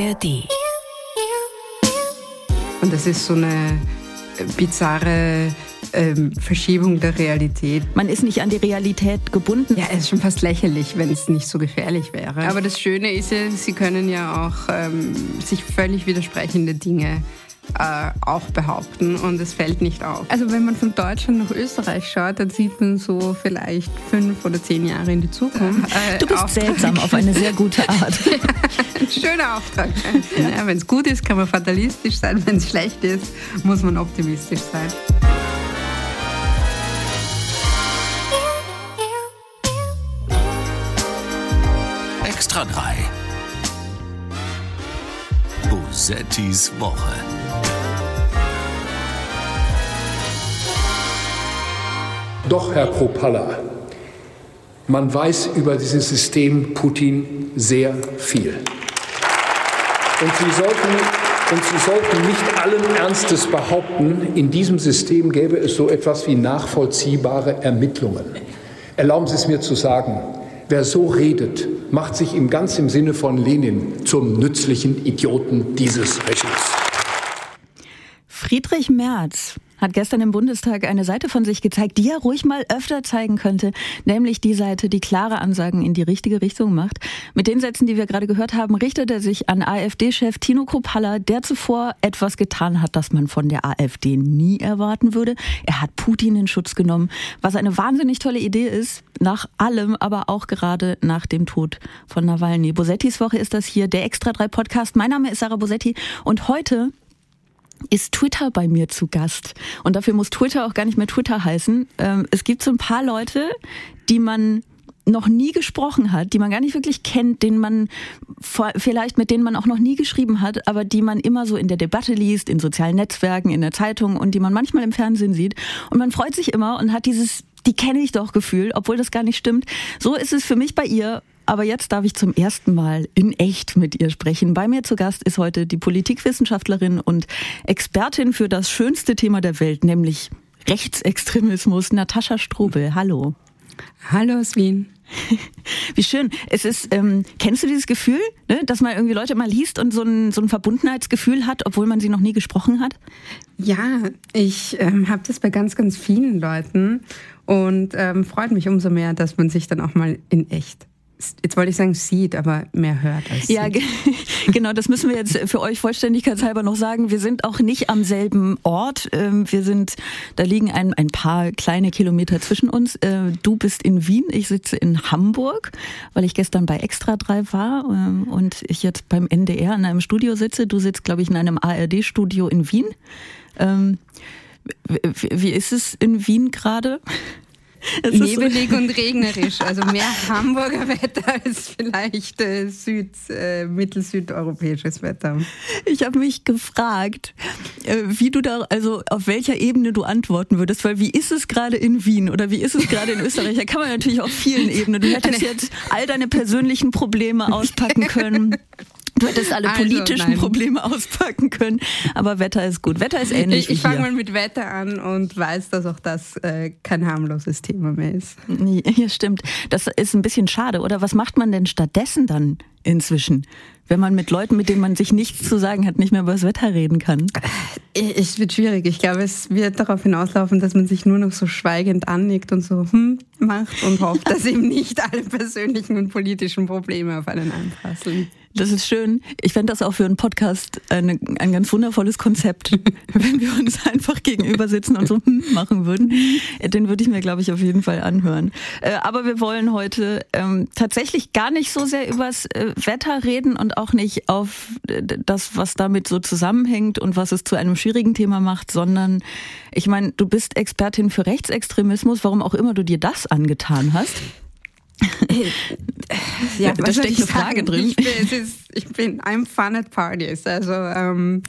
ARD. Und das ist so eine bizarre ähm, Verschiebung der Realität. Man ist nicht an die Realität gebunden. Ja, es ist schon fast lächerlich, wenn es nicht so gefährlich wäre. Aber das Schöne ist ja, sie können ja auch ähm, sich völlig widersprechende Dinge äh, auch behaupten und es fällt nicht auf. Also wenn man von Deutschland nach Österreich schaut, dann sieht man so vielleicht fünf oder zehn Jahre in die Zukunft. Äh, du bist Auftrag. seltsam auf eine sehr gute Art. ja, ein schöner Auftrag. Ja, wenn es gut ist, kann man fatalistisch sein. Wenn es schlecht ist, muss man optimistisch sein. Extra 3. Bosettis Woche. Doch, Herr Kropalla, man weiß über dieses System Putin sehr viel. Und Sie sollten, und Sie sollten nicht allen Ernstes behaupten, in diesem System gäbe es so etwas wie nachvollziehbare Ermittlungen. Erlauben Sie es mir zu sagen, wer so redet, macht sich im ganz Sinne von Lenin zum nützlichen Idioten dieses Regimes. Friedrich Merz hat gestern im Bundestag eine Seite von sich gezeigt, die er ruhig mal öfter zeigen könnte, nämlich die Seite, die klare Ansagen in die richtige Richtung macht. Mit den Sätzen, die wir gerade gehört haben, richtet er sich an AfD-Chef Tino Kropalla, der zuvor etwas getan hat, das man von der AfD nie erwarten würde. Er hat Putin in Schutz genommen, was eine wahnsinnig tolle Idee ist, nach allem, aber auch gerade nach dem Tod von Nawalny. Bosettis Woche ist das hier, der Extra 3 Podcast. Mein Name ist Sarah Bosetti und heute ist Twitter bei mir zu Gast. Und dafür muss Twitter auch gar nicht mehr Twitter heißen. Ähm, es gibt so ein paar Leute, die man noch nie gesprochen hat, die man gar nicht wirklich kennt, denen man vielleicht mit denen man auch noch nie geschrieben hat, aber die man immer so in der Debatte liest, in sozialen Netzwerken, in der Zeitung und die man manchmal im Fernsehen sieht. Und man freut sich immer und hat dieses die kenne ich doch Gefühl, obwohl das gar nicht stimmt. So ist es für mich bei ihr aber jetzt darf ich zum ersten Mal in echt mit ihr sprechen. Bei mir zu Gast ist heute die Politikwissenschaftlerin und Expertin für das schönste Thema der Welt, nämlich Rechtsextremismus, Natascha Strobel. Hallo. Hallo Wien. Wie schön. Es ist, ähm, kennst du dieses Gefühl, ne, dass man irgendwie Leute mal liest und so ein, so ein Verbundenheitsgefühl hat, obwohl man sie noch nie gesprochen hat? Ja, ich ähm, habe das bei ganz, ganz vielen Leuten und ähm, freut mich umso mehr, dass man sich dann auch mal in echt jetzt wollte ich sagen sieht, aber mehr hört als Ja, genau, das müssen wir jetzt für euch vollständigkeitshalber noch sagen. Wir sind auch nicht am selben Ort. Ähm, wir sind, da liegen ein, ein paar kleine Kilometer zwischen uns. Äh, du bist in Wien, ich sitze in Hamburg, weil ich gestern bei Extra 3 war ähm, und ich jetzt beim NDR in einem Studio sitze. Du sitzt, glaube ich, in einem ARD-Studio in Wien. Ähm, wie ist es in Wien gerade? Nebelig und regnerisch. Also mehr Hamburger Wetter als vielleicht äh, Süd, äh, mittelsüdeuropäisches Wetter. Ich habe mich gefragt, äh, wie du da, also auf welcher Ebene du antworten würdest, weil wie ist es gerade in Wien oder wie ist es gerade in Österreich? Da kann man natürlich auf vielen Ebenen. Du hättest jetzt all deine persönlichen Probleme auspacken können. Du hättest alle also, politischen nein. Probleme auspacken können, aber Wetter ist gut. Wetter ist ähnlich. Ich, ich fange mal mit Wetter an und weiß, dass auch das äh, kein harmloses Thema mehr ist. Ja, stimmt. Das ist ein bisschen schade, oder? Was macht man denn stattdessen dann inzwischen? wenn man mit Leuten, mit denen man sich nichts zu sagen hat, nicht mehr über das Wetter reden kann? Äh, es wird schwierig. Ich glaube, es wird darauf hinauslaufen, dass man sich nur noch so schweigend annickt und so hm macht und hofft, dass eben nicht alle persönlichen und politischen Probleme auf einen einprasseln. Das ist schön. Ich fände das auch für einen Podcast eine, ein ganz wundervolles Konzept, wenn wir uns einfach gegenüber sitzen und so hm machen würden. Den würde ich mir, glaube ich, auf jeden Fall anhören. Äh, aber wir wollen heute ähm, tatsächlich gar nicht so sehr übers äh, Wetter reden und auch nicht auf das, was damit so zusammenhängt und was es zu einem schwierigen Thema macht, sondern ich meine, du bist Expertin für Rechtsextremismus, warum auch immer du dir das angetan hast ja, da steckt eine Frage drin. Ich bin, ist, ich bin, I'm fun at parties. Also ähm,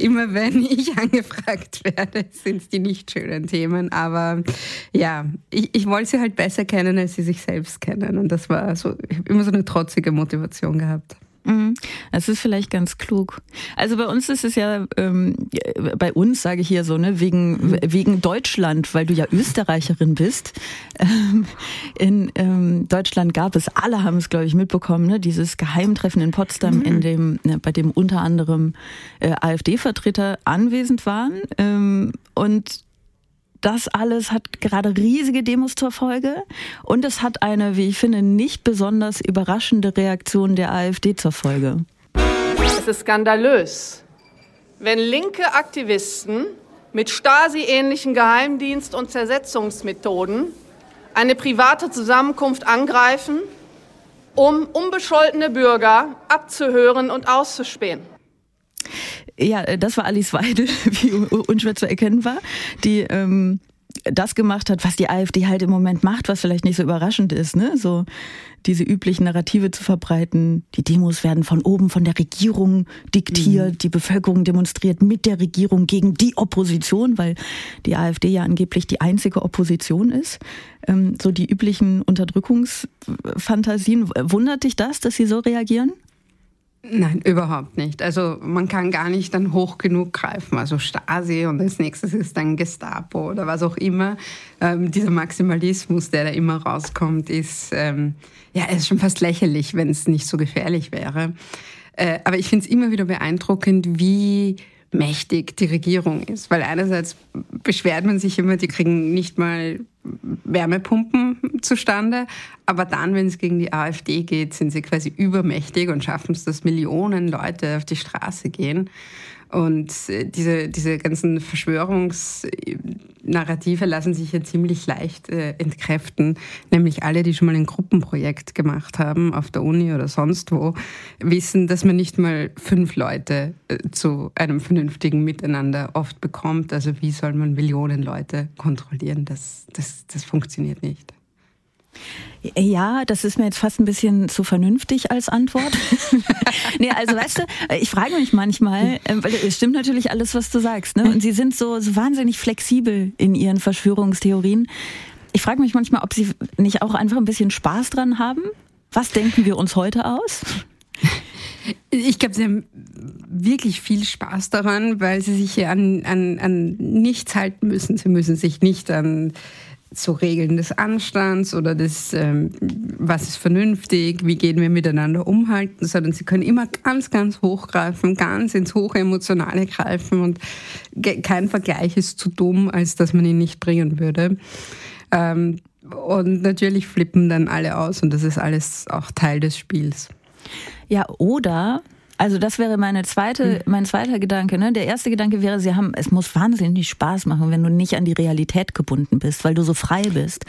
immer wenn ich angefragt werde, sind es die nicht schönen Themen. Aber ja, ich, ich wollte sie halt besser kennen, als sie sich selbst kennen. Und das war so, ich habe immer so eine trotzige Motivation gehabt. Mhm. Das ist vielleicht ganz klug. Also bei uns ist es ja, ähm, bei uns sage ich hier so, ne, wegen, mhm. wegen Deutschland, weil du ja Österreicherin bist. Ähm, in ähm, Deutschland gab es, alle haben es, glaube ich, mitbekommen, ne, dieses Geheimtreffen in Potsdam, mhm. in dem, ne, bei dem unter anderem äh, AfD-Vertreter anwesend waren. Ähm, und das alles hat gerade riesige Demos zur Folge und es hat eine, wie ich finde, nicht besonders überraschende Reaktion der AfD zur Folge. Es ist skandalös, wenn linke Aktivisten mit Stasi-ähnlichen Geheimdienst- und Zersetzungsmethoden eine private Zusammenkunft angreifen, um unbescholtene Bürger abzuhören und auszuspähen. Ja, äh, das war Alice Weidel, wie unschwer zu erkennen war, die ähm, das gemacht hat, was die AfD halt im Moment macht, was vielleicht nicht so überraschend ist, ne? So diese üblichen Narrative zu verbreiten. Die Demos werden von oben von der Regierung diktiert, mhm. die Bevölkerung demonstriert mit der Regierung gegen die Opposition, weil die AfD ja angeblich die einzige Opposition ist. Ähm, so die üblichen Unterdrückungsfantasien. Wundert dich das, dass sie so reagieren? Nein, überhaupt nicht. Also man kann gar nicht dann hoch genug greifen. Also Stasi und als nächstes ist dann Gestapo oder was auch immer. Ähm, dieser Maximalismus, der da immer rauskommt, ist ähm, ja ist schon fast lächerlich, wenn es nicht so gefährlich wäre. Äh, aber ich finde es immer wieder beeindruckend, wie mächtig die Regierung ist. Weil einerseits beschwert man sich immer, die kriegen nicht mal Wärmepumpen zustande, aber dann, wenn es gegen die AfD geht, sind sie quasi übermächtig und schaffen es, dass Millionen Leute auf die Straße gehen. Und äh, diese, diese ganzen Verschwörungsnarrative lassen sich ja ziemlich leicht äh, entkräften. Nämlich alle, die schon mal ein Gruppenprojekt gemacht haben, auf der Uni oder sonst wo, wissen, dass man nicht mal fünf Leute äh, zu einem vernünftigen Miteinander oft bekommt. Also wie soll man Millionen Leute kontrollieren? Das, das, das funktioniert nicht. Ja, das ist mir jetzt fast ein bisschen zu vernünftig als Antwort. nee, also weißt du, ich frage mich manchmal, äh, weil es stimmt natürlich alles, was du sagst, ne? Und sie sind so, so wahnsinnig flexibel in ihren Verschwörungstheorien. Ich frage mich manchmal, ob sie nicht auch einfach ein bisschen Spaß dran haben. Was denken wir uns heute aus? Ich glaube, sie haben wirklich viel Spaß daran, weil sie sich hier an, an, an nichts halten müssen. Sie müssen sich nicht an so Regeln des Anstands oder des, ähm, was ist vernünftig, wie gehen wir miteinander umhalten, sondern sie können immer ganz, ganz hochgreifen, ganz ins Hochemotionale greifen und kein Vergleich ist zu dumm, als dass man ihn nicht bringen würde. Ähm, und natürlich flippen dann alle aus und das ist alles auch Teil des Spiels. Ja, oder also das wäre meine zweite, hm. mein zweiter Gedanke. Ne? Der erste Gedanke wäre, sie haben, es muss wahnsinnig Spaß machen, wenn du nicht an die Realität gebunden bist, weil du so frei bist.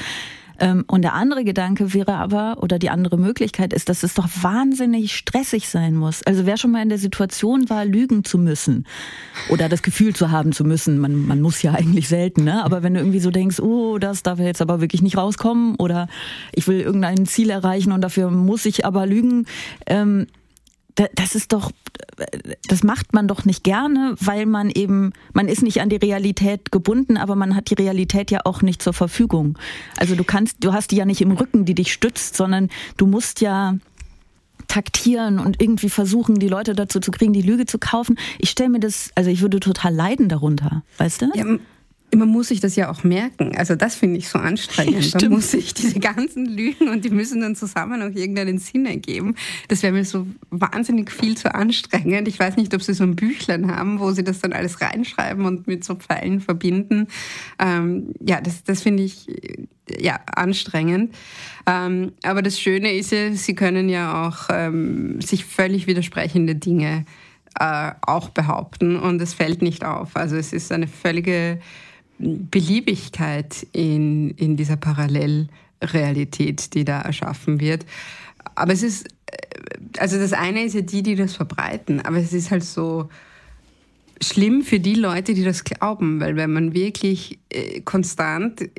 Ähm, und der andere Gedanke wäre aber, oder die andere Möglichkeit ist, dass es doch wahnsinnig stressig sein muss. Also wer schon mal in der Situation war, lügen zu müssen oder das Gefühl zu haben zu müssen, man, man muss ja eigentlich selten, ne? aber wenn du irgendwie so denkst, oh, das darf jetzt aber wirklich nicht rauskommen oder ich will irgendein Ziel erreichen und dafür muss ich aber lügen, ähm, das ist doch, das macht man doch nicht gerne, weil man eben, man ist nicht an die Realität gebunden, aber man hat die Realität ja auch nicht zur Verfügung. Also du kannst, du hast die ja nicht im Rücken, die dich stützt, sondern du musst ja taktieren und irgendwie versuchen, die Leute dazu zu kriegen, die Lüge zu kaufen. Ich stelle mir das, also ich würde total leiden darunter, weißt du? Ja, man muss sich das ja auch merken. Also das finde ich so anstrengend. Ja, man muss sich diese ganzen Lügen und die müssen dann zusammen auch irgendeinen Sinn ergeben. Das wäre mir so wahnsinnig viel zu anstrengend. Ich weiß nicht, ob Sie so ein Büchlein haben, wo Sie das dann alles reinschreiben und mit so Pfeilen verbinden. Ähm, ja, das, das finde ich ja anstrengend. Ähm, aber das Schöne ist ja, Sie können ja auch ähm, sich völlig widersprechende Dinge äh, auch behaupten und es fällt nicht auf. Also es ist eine völlige Beliebigkeit in, in dieser Parallelrealität, die da erschaffen wird. Aber es ist, äh, also das eine ist ja die, die das verbreiten, aber es ist halt so schlimm für die Leute, die das glauben, weil wenn man wirklich äh, konstant äh,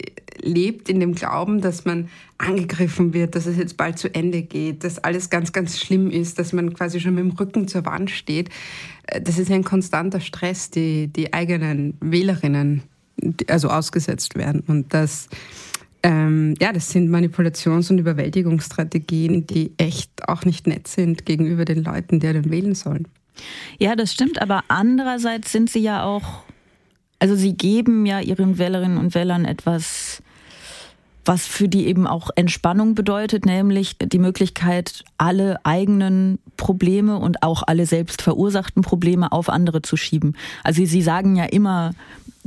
lebt in dem Glauben, dass man angegriffen wird, dass es jetzt bald zu Ende geht, dass alles ganz, ganz schlimm ist, dass man quasi schon mit dem Rücken zur Wand steht, das ist ein konstanter Stress, die die eigenen Wählerinnen also ausgesetzt werden. Und das, ähm, ja, das sind Manipulations- und Überwältigungsstrategien, die echt auch nicht nett sind gegenüber den Leuten, die dann wählen sollen. Ja, das stimmt, aber andererseits sind sie ja auch, also sie geben ja ihren Wählerinnen und Wählern etwas was für die eben auch Entspannung bedeutet, nämlich die Möglichkeit, alle eigenen Probleme und auch alle selbst verursachten Probleme auf andere zu schieben. Also Sie sagen ja immer,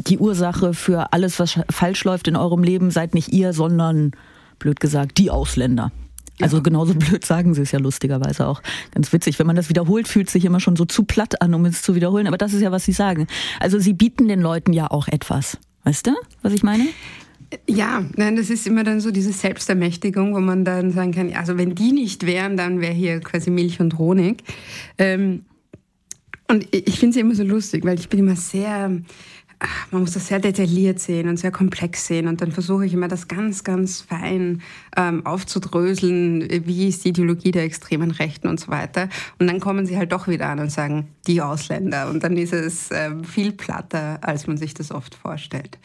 die Ursache für alles, was falsch läuft in eurem Leben, seid nicht ihr, sondern, blöd gesagt, die Ausländer. Also genauso blöd sagen sie es ja lustigerweise auch. Ganz witzig. Wenn man das wiederholt, fühlt sich immer schon so zu platt an, um es zu wiederholen. Aber das ist ja, was sie sagen. Also sie bieten den Leuten ja auch etwas. Weißt du, was ich meine? Ja, nein, das ist immer dann so diese Selbstermächtigung, wo man dann sagen kann, also wenn die nicht wären, dann wäre hier quasi Milch und Honig. Ähm, und ich finde es immer so lustig, weil ich bin immer sehr, man muss das sehr detailliert sehen und sehr komplex sehen. Und dann versuche ich immer das ganz, ganz fein ähm, aufzudröseln, wie ist die Ideologie der extremen Rechten und so weiter. Und dann kommen sie halt doch wieder an und sagen, die Ausländer. Und dann ist es äh, viel platter, als man sich das oft vorstellt.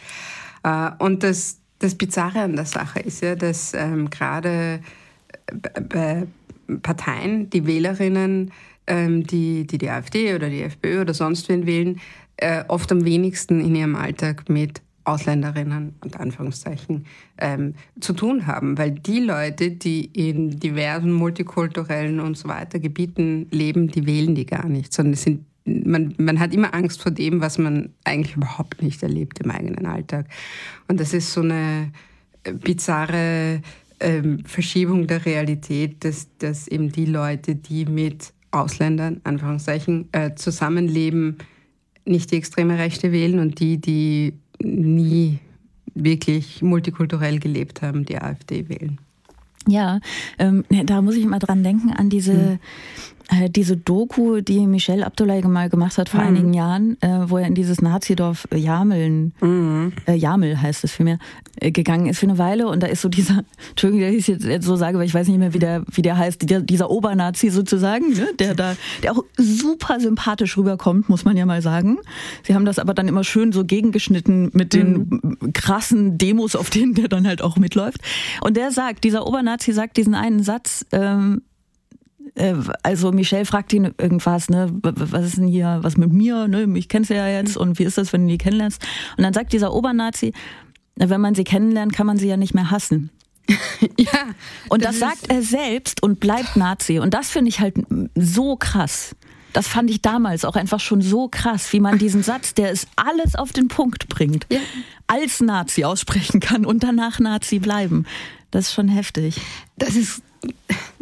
Äh, und das, das Bizarre an der Sache ist ja, dass ähm, gerade bei Parteien, die Wählerinnen, ähm, die, die die AfD oder die FPÖ oder sonst wen wählen, äh, oft am wenigsten in ihrem Alltag mit Ausländerinnen und Anführungszeichen ähm, zu tun haben, weil die Leute, die in diversen multikulturellen und so weiter Gebieten leben, die wählen die gar nicht, sondern sind man, man hat immer Angst vor dem, was man eigentlich überhaupt nicht erlebt im eigenen Alltag. Und das ist so eine äh, bizarre ähm, Verschiebung der Realität, dass, dass eben die Leute, die mit Ausländern, Anführungszeichen, äh, zusammenleben, nicht die extreme Rechte wählen und die, die nie wirklich multikulturell gelebt haben, die AfD wählen. Ja, ähm, da muss ich immer dran denken an diese hm. Diese Doku, die Michel Abdullahi mal gemacht hat vor mhm. einigen Jahren, äh, wo er in dieses Nazidorf Jameln, mhm. äh, Jamel heißt es vielmehr, äh, gegangen ist für eine Weile und da ist so dieser, Entschuldigung, dass ich es jetzt so sage, weil ich weiß nicht mehr, wie der, wie der heißt, dieser, dieser Obernazi sozusagen, ne, der da, der auch super sympathisch rüberkommt, muss man ja mal sagen. Sie haben das aber dann immer schön so gegengeschnitten mit den mhm. krassen Demos, auf denen der dann halt auch mitläuft. Und der sagt, dieser Obernazi sagt diesen einen Satz, ähm, äh, also Michelle fragt ihn irgendwas, ne, was ist denn hier, was mit mir, ne, ich kennst ja jetzt und wie ist das, wenn du die kennenlernst? Und dann sagt dieser Obernazi, wenn man sie kennenlernt, kann man sie ja nicht mehr hassen. ja. Und das, das sagt er selbst und bleibt Nazi. Und das finde ich halt so krass. Das fand ich damals auch einfach schon so krass, wie man diesen Satz, der es alles auf den Punkt bringt, ja. als Nazi aussprechen kann und danach Nazi bleiben. Das ist schon heftig. Das ist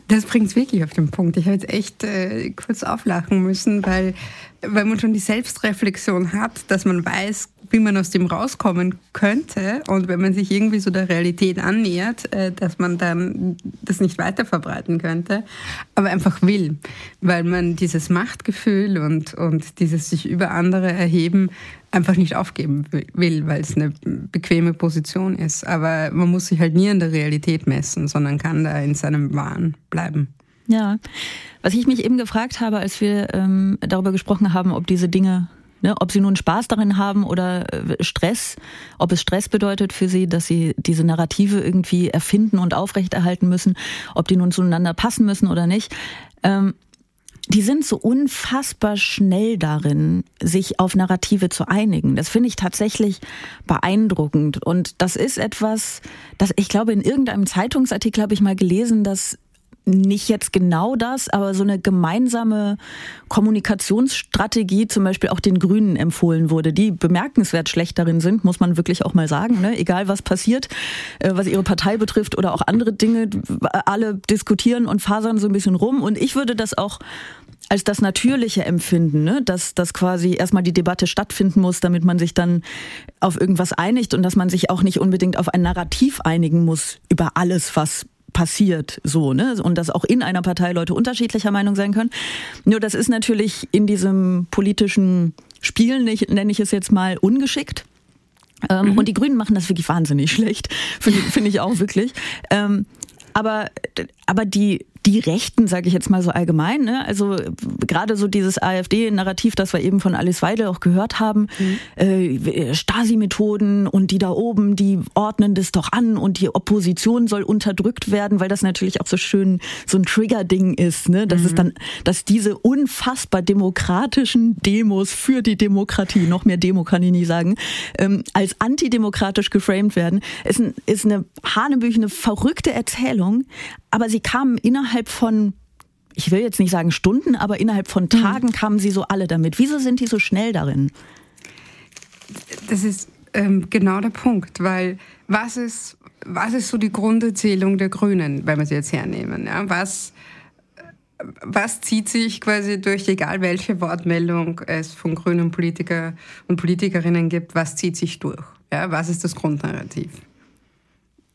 das bringt es wirklich auf den Punkt. Ich habe jetzt echt äh, kurz auflachen müssen, weil, weil man schon die Selbstreflexion hat, dass man weiß, wie man aus dem rauskommen könnte und wenn man sich irgendwie so der Realität annähert, äh, dass man dann das nicht weiter verbreiten könnte, aber einfach will, weil man dieses Machtgefühl und, und dieses sich über andere erheben einfach nicht aufgeben will, weil es eine bequeme Position ist. Aber man muss sich halt nie an der Realität messen, sondern kann da in seinem Wahn bleiben. Ja, was ich mich eben gefragt habe, als wir ähm, darüber gesprochen haben, ob diese Dinge, ne, ob sie nun Spaß darin haben oder äh, Stress, ob es Stress bedeutet für sie, dass sie diese Narrative irgendwie erfinden und aufrechterhalten müssen, ob die nun zueinander passen müssen oder nicht. Ähm, die sind so unfassbar schnell darin, sich auf Narrative zu einigen. Das finde ich tatsächlich beeindruckend. Und das ist etwas, das ich glaube, in irgendeinem Zeitungsartikel habe ich mal gelesen, dass nicht jetzt genau das, aber so eine gemeinsame Kommunikationsstrategie zum Beispiel auch den Grünen empfohlen wurde, die bemerkenswert schlecht darin sind, muss man wirklich auch mal sagen. Ne? Egal was passiert, äh, was ihre Partei betrifft oder auch andere Dinge, alle diskutieren und fasern so ein bisschen rum. Und ich würde das auch als das Natürliche empfinden, ne? dass, dass quasi erstmal die Debatte stattfinden muss, damit man sich dann auf irgendwas einigt und dass man sich auch nicht unbedingt auf ein Narrativ einigen muss über alles, was passiert so, ne? Und dass auch in einer Partei Leute unterschiedlicher Meinung sein können. Nur das ist natürlich in diesem politischen Spiel, nenne ich es jetzt mal, ungeschickt. Ähm, mhm. Und die Grünen machen das wirklich wahnsinnig schlecht, finde find ich auch wirklich. Ähm, aber, aber die, die Rechten, sage ich jetzt mal so allgemein, ne? also gerade so dieses AfD-Narrativ, das wir eben von Alice Weidel auch gehört haben, mhm. äh, Stasi-Methoden und die da oben, die ordnen das doch an und die Opposition soll unterdrückt werden, weil das natürlich auch so schön so ein Trigger-Ding ist, ne? dass mhm. es dann, dass diese unfassbar demokratischen Demos für die Demokratie, noch mehr Demo kann ich nie sagen, ähm, als antidemokratisch geframed werden, ist, ein, ist eine hanebüchene, verrückte Erzählung, aber sie kamen innerhalb von ich will jetzt nicht sagen Stunden, aber innerhalb von mhm. Tagen mhm. kamen sie so alle damit. Wieso sind die so schnell darin? Das ist ähm, genau der Punkt, weil was ist, was ist so die Grunderzählung der Grünen, wenn wir sie jetzt hernehmen? Ja? Was, was zieht sich quasi durch, egal welche Wortmeldung es von grünen Politiker und Politikerinnen gibt, was zieht sich durch? Ja? Was ist das Grundnarrativ?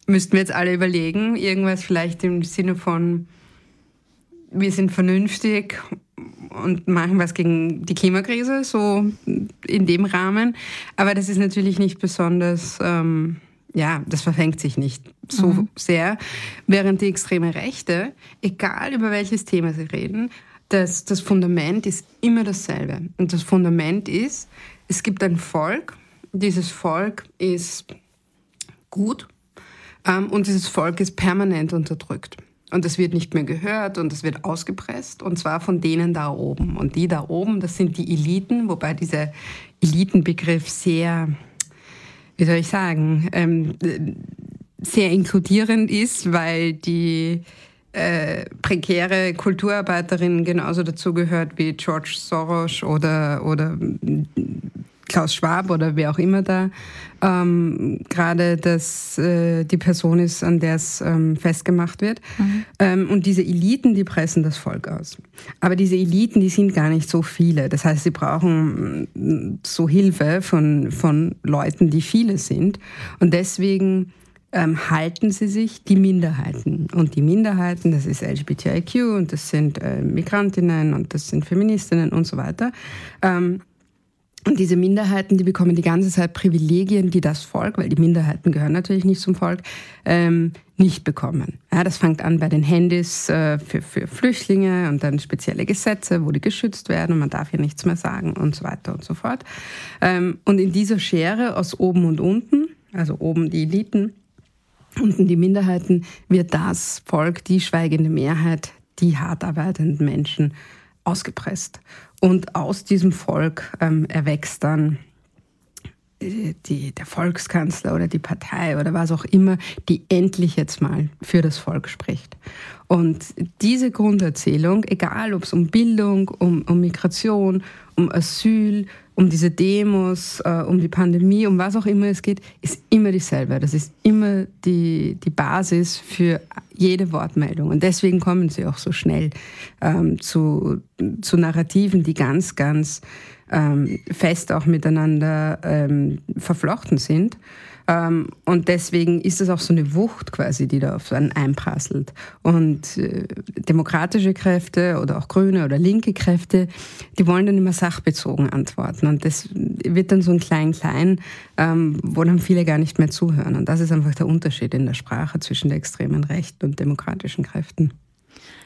Müssten wir jetzt alle überlegen, irgendwas vielleicht im Sinne von, wir sind vernünftig und machen was gegen die Klimakrise, so in dem Rahmen. Aber das ist natürlich nicht besonders, ähm, ja, das verfängt sich nicht so mhm. sehr. Während die extreme Rechte, egal über welches Thema sie reden, das, das Fundament ist immer dasselbe. Und das Fundament ist, es gibt ein Volk, dieses Volk ist gut und dieses Volk ist permanent unterdrückt. Und es wird nicht mehr gehört und es wird ausgepresst und zwar von denen da oben. Und die da oben, das sind die Eliten, wobei dieser Elitenbegriff sehr, wie soll ich sagen, ähm, sehr inkludierend ist, weil die äh, prekäre Kulturarbeiterin genauso dazugehört wie George Soros oder, oder Klaus Schwab oder wer auch immer da ähm, gerade dass äh, die Person ist, an der es ähm, festgemacht wird. Mhm. Ähm, und diese Eliten, die pressen das Volk aus. Aber diese Eliten, die sind gar nicht so viele. Das heißt, sie brauchen mm, so Hilfe von, von Leuten, die viele sind. Und deswegen ähm, halten sie sich die Minderheiten. Und die Minderheiten, das ist LGBTIQ und das sind äh, Migrantinnen und das sind Feministinnen und so weiter. Ähm, und diese Minderheiten, die bekommen die ganze Zeit Privilegien, die das Volk, weil die Minderheiten gehören natürlich nicht zum Volk, ähm, nicht bekommen. Ja, das fängt an bei den Handys äh, für, für Flüchtlinge und dann spezielle Gesetze, wo die geschützt werden und man darf hier nichts mehr sagen und so weiter und so fort. Ähm, und in dieser Schere aus oben und unten, also oben die Eliten, unten die Minderheiten, wird das Volk, die schweigende Mehrheit, die hart arbeitenden Menschen ausgepresst. Und aus diesem Volk ähm, erwächst dann äh, die, der Volkskanzler oder die Partei oder was auch immer, die endlich jetzt mal für das Volk spricht. Und diese Grunderzählung, egal ob es um Bildung, um, um Migration, um Asyl, um diese Demos, äh, um die Pandemie, um was auch immer es geht, ist immer dieselbe. Das ist immer die, die Basis für jede Wortmeldung. Und deswegen kommen sie auch so schnell ähm, zu, zu Narrativen, die ganz, ganz ähm, fest auch miteinander ähm, verflochten sind. Ähm, und deswegen ist es auch so eine Wucht quasi, die da auf einen einprasselt. Und äh, demokratische Kräfte oder auch grüne oder linke Kräfte, die wollen dann immer sachbezogen antworten. Und das wird dann so ein Klein-Klein, ähm, wo dann viele gar nicht mehr zuhören. Und das ist einfach der Unterschied in der Sprache zwischen der extremen Rechten und demokratischen Kräften.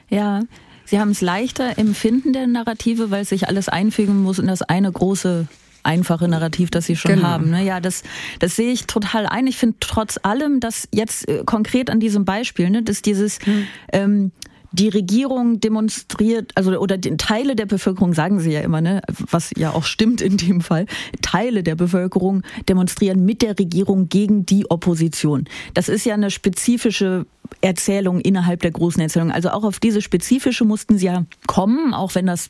Ja, Sie haben es leichter im Finden der Narrative, weil sich alles einfügen muss in das eine große einfache Narrativ, das sie schon genau. haben. Ne? Ja, das, das sehe ich total ein. Ich finde trotz allem, dass jetzt äh, konkret an diesem Beispiel, ne, dass dieses hm. ähm, die Regierung demonstriert, also oder die, Teile der Bevölkerung sagen sie ja immer, ne, was ja auch stimmt in dem Fall, Teile der Bevölkerung demonstrieren mit der Regierung gegen die Opposition. Das ist ja eine spezifische Erzählung innerhalb der großen Erzählung. Also auch auf diese spezifische mussten sie ja kommen, auch wenn das,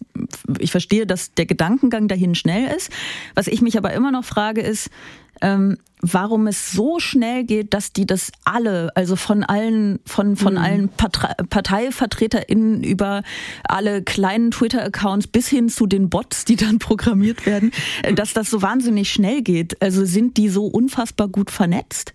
ich verstehe, dass der Gedankengang dahin schnell ist. Was ich mich aber immer noch frage ist, ähm, warum es so schnell geht, dass die das alle, also von allen, von, von mhm. allen ParteivertreterInnen über alle kleinen Twitter-Accounts bis hin zu den Bots, die dann programmiert werden, äh, dass das so wahnsinnig schnell geht. Also sind die so unfassbar gut vernetzt?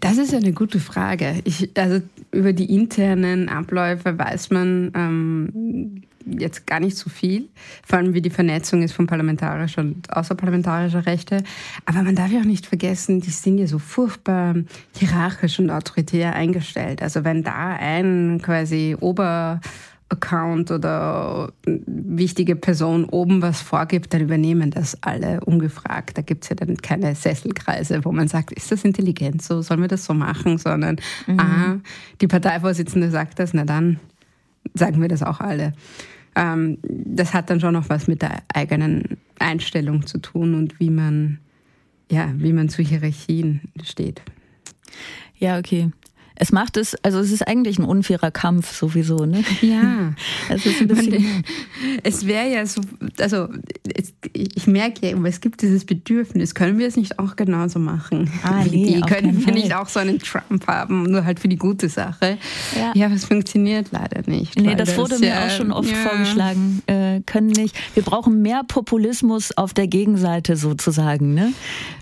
Das ist eine gute Frage. Ich, also über die internen Abläufe weiß man ähm, jetzt gar nicht so viel, vor allem wie die Vernetzung ist von parlamentarischer und außerparlamentarischer Rechte. Aber man darf ja auch nicht vergessen, die sind ja so furchtbar hierarchisch und autoritär eingestellt. Also wenn da ein quasi Ober Account oder wichtige Person oben was vorgibt, dann übernehmen das alle ungefragt. Da gibt es ja dann keine Sesselkreise, wo man sagt, ist das intelligent so, sollen wir das so machen, sondern mhm. ah, die Parteivorsitzende sagt das, na dann sagen wir das auch alle. Ähm, das hat dann schon noch was mit der eigenen Einstellung zu tun und wie man, ja, wie man zu Hierarchien steht. Ja, okay. Es macht es, also es ist eigentlich ein unfairer Kampf sowieso, ne? Ja. Es ist ein bisschen. es wäre ja so, also es, ich merke ja, es gibt dieses Bedürfnis. Können wir es nicht auch genauso machen? Ah, nee, die? Können wir nicht auch so einen Trump haben, nur halt für die gute Sache? Ja, ja aber es funktioniert leider nicht. Nee, das wurde mir ja, auch schon oft ja. vorgeschlagen. Äh, können nicht. Wir brauchen mehr Populismus auf der Gegenseite sozusagen, ne?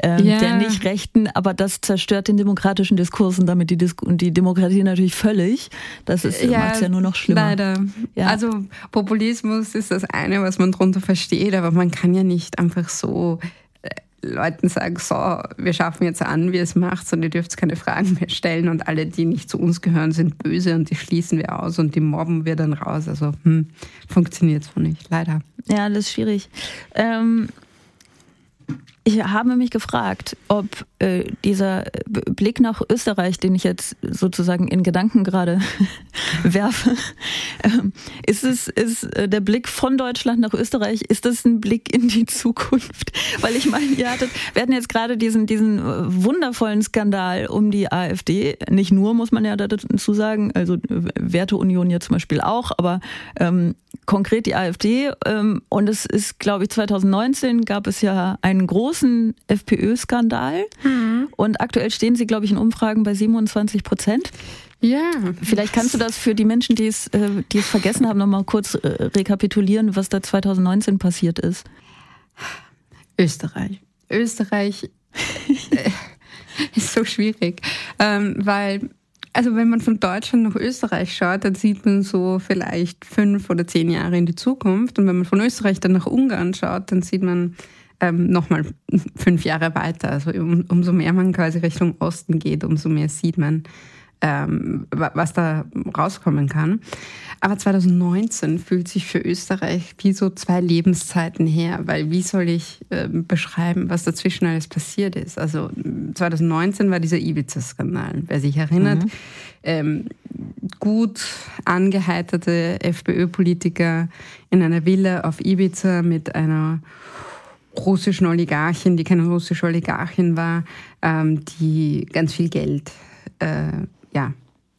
Ähm, ja. Der nicht rechten, aber das zerstört den demokratischen Diskurs und damit die, Disku und die die Demokratie natürlich völlig. Das ist ja, macht's ja nur noch schlimmer. Leider. Ja. Also Populismus ist das eine, was man darunter versteht, aber man kann ja nicht einfach so äh, Leuten sagen, so, wir schaffen jetzt an, wie es macht, und ihr dürft keine Fragen mehr stellen und alle, die nicht zu uns gehören, sind böse und die schließen wir aus und die mobben wir dann raus. Also hm, funktioniert so nicht, leider. Ja, das ist schwierig. Ähm ich habe mich gefragt, ob äh, dieser Blick nach Österreich, den ich jetzt sozusagen in Gedanken gerade werfe, äh, ist es ist äh, der Blick von Deutschland nach Österreich, ist das ein Blick in die Zukunft? Weil ich meine, ihr hattet, wir hatten jetzt gerade diesen, diesen äh, wundervollen Skandal um die AfD. Nicht nur, muss man ja dazu sagen, also Werteunion ja zum Beispiel auch, aber ähm, konkret die AfD. Ähm, und es ist, glaube ich, 2019 gab es ja einen großen großen FPÖ-Skandal. Mhm. Und aktuell stehen sie, glaube ich, in Umfragen bei 27 Prozent. Ja. Vielleicht kannst du das für die Menschen, die es, äh, die es vergessen haben, nochmal kurz äh, rekapitulieren, was da 2019 passiert ist. Österreich. Österreich äh, ist so schwierig, ähm, weil also wenn man von Deutschland nach Österreich schaut, dann sieht man so vielleicht fünf oder zehn Jahre in die Zukunft. Und wenn man von Österreich dann nach Ungarn schaut, dann sieht man ähm, nochmal fünf Jahre weiter. Also um, umso mehr man quasi Richtung Osten geht, umso mehr sieht man, ähm, was da rauskommen kann. Aber 2019 fühlt sich für Österreich wie so zwei Lebenszeiten her, weil wie soll ich äh, beschreiben, was dazwischen alles passiert ist? Also 2019 war dieser Ibiza-Skandal, wer sich erinnert. Mhm. Ähm, gut angeheiterte FPÖ-Politiker in einer Villa auf Ibiza mit einer russischen Oligarchin, die keine russische Oligarchin war, ähm, die ganz viel Geld äh, ja,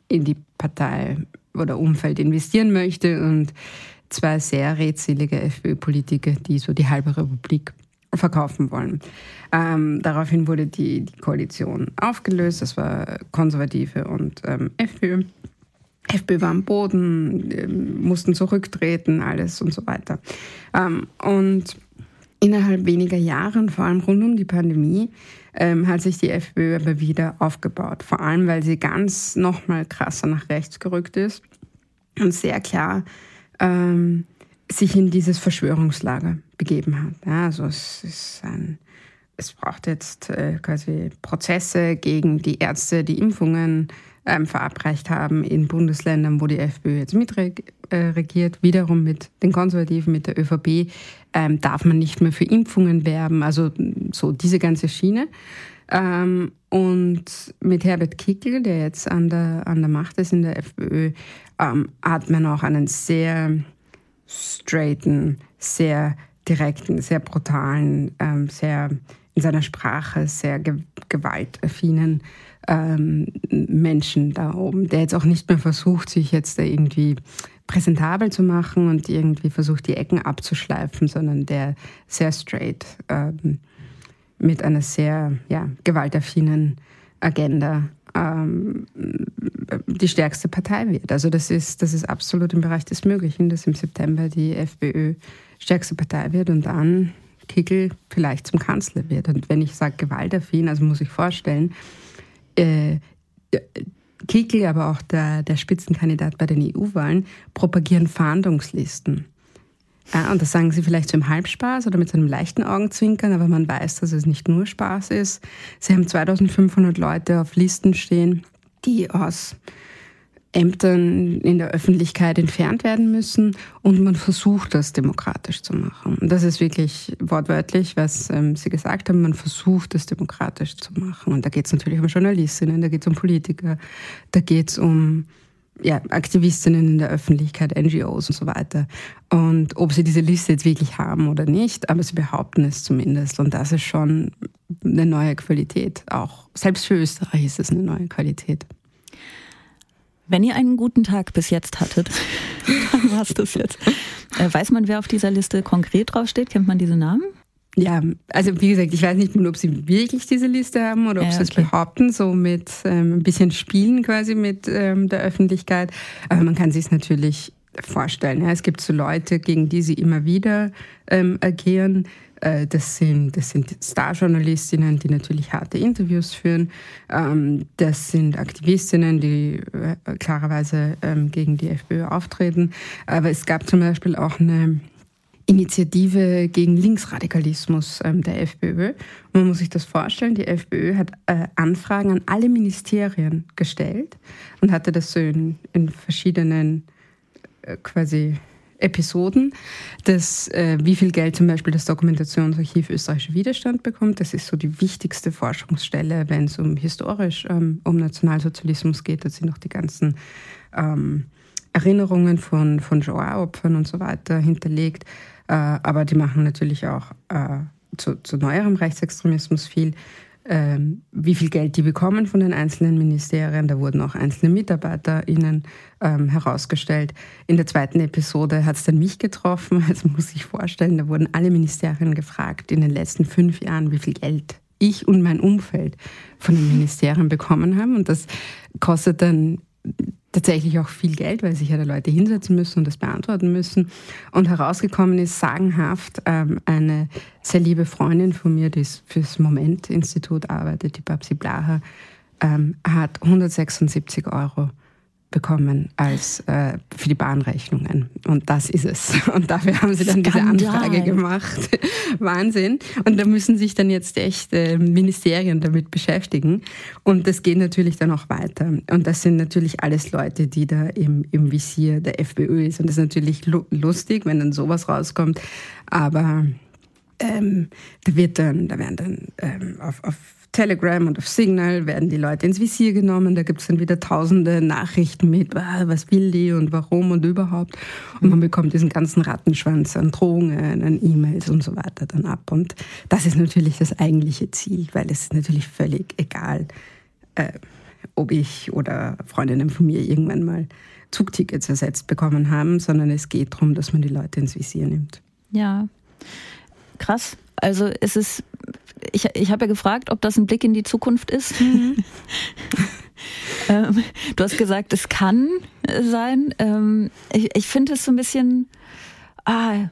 in die Partei oder Umfeld investieren möchte und zwei sehr redselige FPÖ-Politiker, die so die halbe Republik verkaufen wollen. Ähm, daraufhin wurde die, die Koalition aufgelöst. Das war Konservative und ähm, FPÖ. FPÖ war am Boden, äh, mussten zurücktreten, alles und so weiter. Ähm, und innerhalb weniger Jahre und vor allem rund um die Pandemie ähm, hat sich die FPÖ aber wieder aufgebaut. Vor allem, weil sie ganz nochmal krasser nach rechts gerückt ist und sehr klar ähm, sich in dieses Verschwörungslager begeben hat. Ja, also es ist ein, es braucht jetzt äh, quasi Prozesse gegen die Ärzte, die Impfungen ähm, verabreicht haben in Bundesländern, wo die FPÖ jetzt mitregiert, äh, wiederum mit den Konservativen, mit der ÖVP, ähm, darf man nicht mehr für Impfungen werben. Also so diese ganze Schiene. Ähm, und mit Herbert Kickel, der jetzt an der, an der Macht ist in der FPÖ, ähm, hat man auch einen sehr straighten, sehr direkten, sehr brutalen, ähm, sehr in seiner Sprache sehr ge gewaltaffinen ähm, Menschen da oben, der jetzt auch nicht mehr versucht, sich jetzt da irgendwie präsentabel zu machen und irgendwie versucht, die Ecken abzuschleifen, sondern der sehr straight ähm, mit einer sehr ja, gewaltaffinen Agenda ähm, die stärkste Partei wird. Also das ist, das ist absolut im Bereich des Möglichen, dass im September die FPÖ stärkste Partei wird und dann Kickel vielleicht zum Kanzler wird. Und wenn ich sage gewaltaffin, also muss ich vorstellen, äh, Kickl, aber auch der, der Spitzenkandidat bei den EU-Wahlen, propagieren Fahndungslisten. Ja, und das sagen sie vielleicht so im Halbspaß oder mit so einem leichten Augenzwinkern, aber man weiß, dass es nicht nur Spaß ist. Sie haben 2500 Leute auf Listen stehen, die aus Ämtern in der Öffentlichkeit entfernt werden müssen und man versucht, das demokratisch zu machen. Das ist wirklich wortwörtlich, was ähm, Sie gesagt haben, man versucht, das demokratisch zu machen. Und da geht es natürlich um Journalistinnen, da geht es um Politiker, da geht es um ja, Aktivistinnen in der Öffentlichkeit, NGOs und so weiter. Und ob sie diese Liste jetzt wirklich haben oder nicht, aber sie behaupten es zumindest. Und das ist schon eine neue Qualität. Auch selbst für Österreich ist es eine neue Qualität. Wenn ihr einen guten Tag bis jetzt hattet, dann war es das jetzt. Äh, weiß man, wer auf dieser Liste konkret draufsteht? Kennt man diese Namen? Ja, also wie gesagt, ich weiß nicht, ob sie wirklich diese Liste haben oder ob ja, sie es behaupten, so mit ähm, ein bisschen Spielen quasi mit ähm, der Öffentlichkeit. Aber man kann sich es natürlich vorstellen. Ja. Es gibt so Leute, gegen die sie immer wieder ähm, agieren. Äh, das sind, das sind Starjournalistinnen, die natürlich harte Interviews führen. Ähm, das sind Aktivistinnen, die äh, klarerweise ähm, gegen die FPÖ auftreten. Aber es gab zum Beispiel auch eine Initiative gegen Linksradikalismus ähm, der FPÖ. man muss sich das vorstellen, die FPÖ hat äh, Anfragen an alle Ministerien gestellt und hatte das so in, in verschiedenen quasi Episoden, dass, äh, wie viel Geld zum Beispiel das Dokumentationsarchiv Österreichischer Widerstand bekommt. Das ist so die wichtigste Forschungsstelle, wenn es um historisch ähm, um Nationalsozialismus geht. Da sind noch die ganzen ähm, Erinnerungen von, von Shoah-Opfern und so weiter hinterlegt. Äh, aber die machen natürlich auch äh, zu, zu neuerem Rechtsextremismus viel. Ähm, wie viel Geld die bekommen von den einzelnen Ministerien. Da wurden auch einzelne MitarbeiterInnen ähm, herausgestellt. In der zweiten Episode hat es dann mich getroffen. Also muss ich vorstellen, da wurden alle Ministerien gefragt in den letzten fünf Jahren, wie viel Geld ich und mein Umfeld von den Ministerien bekommen haben. Und das kostet dann tatsächlich auch viel Geld, weil sich ja da Leute hinsetzen müssen und das beantworten müssen. Und herausgekommen ist sagenhaft ähm, eine sehr liebe Freundin von mir, die fürs Moment-Institut arbeitet, die Babsi Blaha, ähm, hat 176 Euro bekommen als äh, für die Bahnrechnungen. Und das ist es. Und dafür haben sie dann Skandal. diese Anfrage gemacht. Wahnsinn. Und da müssen sich dann jetzt echt äh, Ministerien damit beschäftigen. Und das geht natürlich dann auch weiter. Und das sind natürlich alles Leute, die da im, im Visier der FPÖ ist. Und das ist natürlich lustig, wenn dann sowas rauskommt. Aber ähm, da wird dann, da werden dann ähm, auf, auf Telegram und auf Signal werden die Leute ins Visier genommen. Da gibt es dann wieder tausende Nachrichten mit, was will die und warum und überhaupt. Und man bekommt diesen ganzen Rattenschwanz an Drohungen, an E-Mails und so weiter dann ab. Und das ist natürlich das eigentliche Ziel, weil es ist natürlich völlig egal, äh, ob ich oder Freundinnen von mir irgendwann mal Zugtickets ersetzt bekommen haben, sondern es geht darum, dass man die Leute ins Visier nimmt. Ja, krass. Also es ist ich, ich habe ja gefragt, ob das ein Blick in die Zukunft ist. Mhm. ähm, du hast gesagt, es kann sein. Ähm, ich ich finde es so ein bisschen, ah,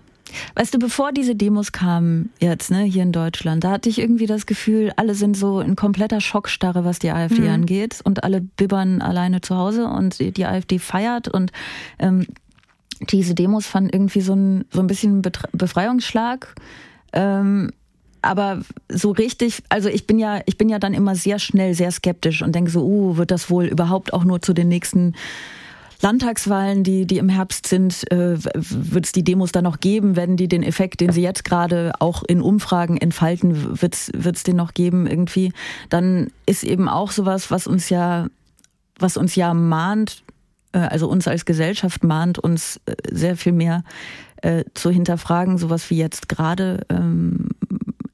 Weißt du, bevor diese Demos kamen jetzt, ne, hier in Deutschland, da hatte ich irgendwie das Gefühl, alle sind so in kompletter Schockstarre, was die AfD mhm. angeht und alle bibbern alleine zu Hause und die AfD feiert und ähm, diese Demos fanden irgendwie so ein, so ein bisschen Befreiungsschlag. Ähm, aber so richtig, also ich bin ja, ich bin ja dann immer sehr schnell sehr skeptisch und denke so, uh, wird das wohl überhaupt auch nur zu den nächsten Landtagswahlen, die, die im Herbst sind, äh, wird es die Demos dann noch geben? Werden die den Effekt, den sie jetzt gerade auch in Umfragen entfalten, wird es den noch geben irgendwie? Dann ist eben auch sowas, was uns ja, was uns ja mahnt, äh, also uns als Gesellschaft mahnt, uns äh, sehr viel mehr äh, zu hinterfragen, sowas wie jetzt gerade ähm,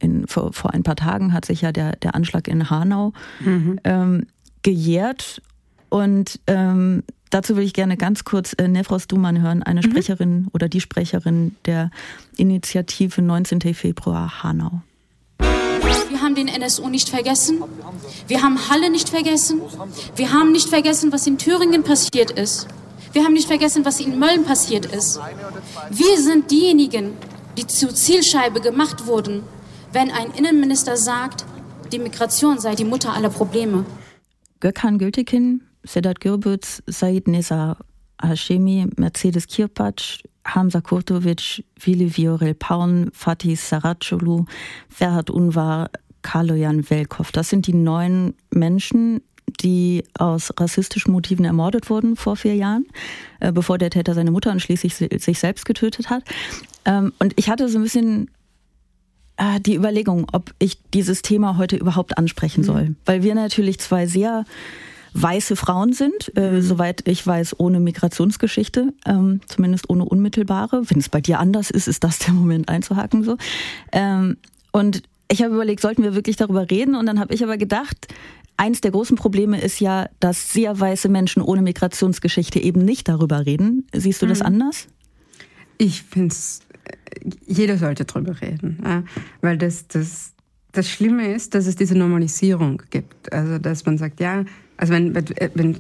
in, vor, vor ein paar Tagen hat sich ja der, der Anschlag in Hanau mhm. ähm, gejährt. Und ähm, dazu will ich gerne ganz kurz äh, Nefros Duman hören, eine mhm. Sprecherin oder die Sprecherin der Initiative 19. Februar Hanau. Wir haben den NSU nicht vergessen. Wir haben Halle nicht vergessen. Wir haben nicht vergessen, was in Thüringen passiert ist. Wir haben nicht vergessen, was in Mölln passiert ist. Wir sind diejenigen, die zur Zielscheibe gemacht wurden wenn ein Innenminister sagt, die Migration sei die Mutter aller Probleme. Gökhan Gültekin Sedat Gürbüz, Said Neza Hashemi, Mercedes Kirpac, Hamza Kurtovic, Vili Viorel Paun, Fatih Saracolu, Ferhat Unvar, Kaloyan Velkov. Das sind die neun Menschen, die aus rassistischen Motiven ermordet wurden vor vier Jahren, äh, bevor der Täter seine Mutter und schließlich sich selbst getötet hat. Ähm, und ich hatte so ein bisschen die Überlegung, ob ich dieses Thema heute überhaupt ansprechen mhm. soll. Weil wir natürlich zwei sehr weiße Frauen sind, äh, mhm. soweit ich weiß, ohne Migrationsgeschichte, ähm, zumindest ohne unmittelbare. Wenn es bei dir anders ist, ist das der Moment einzuhaken so. Ähm, und ich habe überlegt, sollten wir wirklich darüber reden? Und dann habe ich aber gedacht, eins der großen Probleme ist ja, dass sehr weiße Menschen ohne Migrationsgeschichte eben nicht darüber reden. Siehst du das mhm. anders? Ich finde es, jeder sollte darüber reden, weil das, das, das Schlimme ist, dass es diese Normalisierung gibt. Also, dass man sagt, ja, also wenn, wenn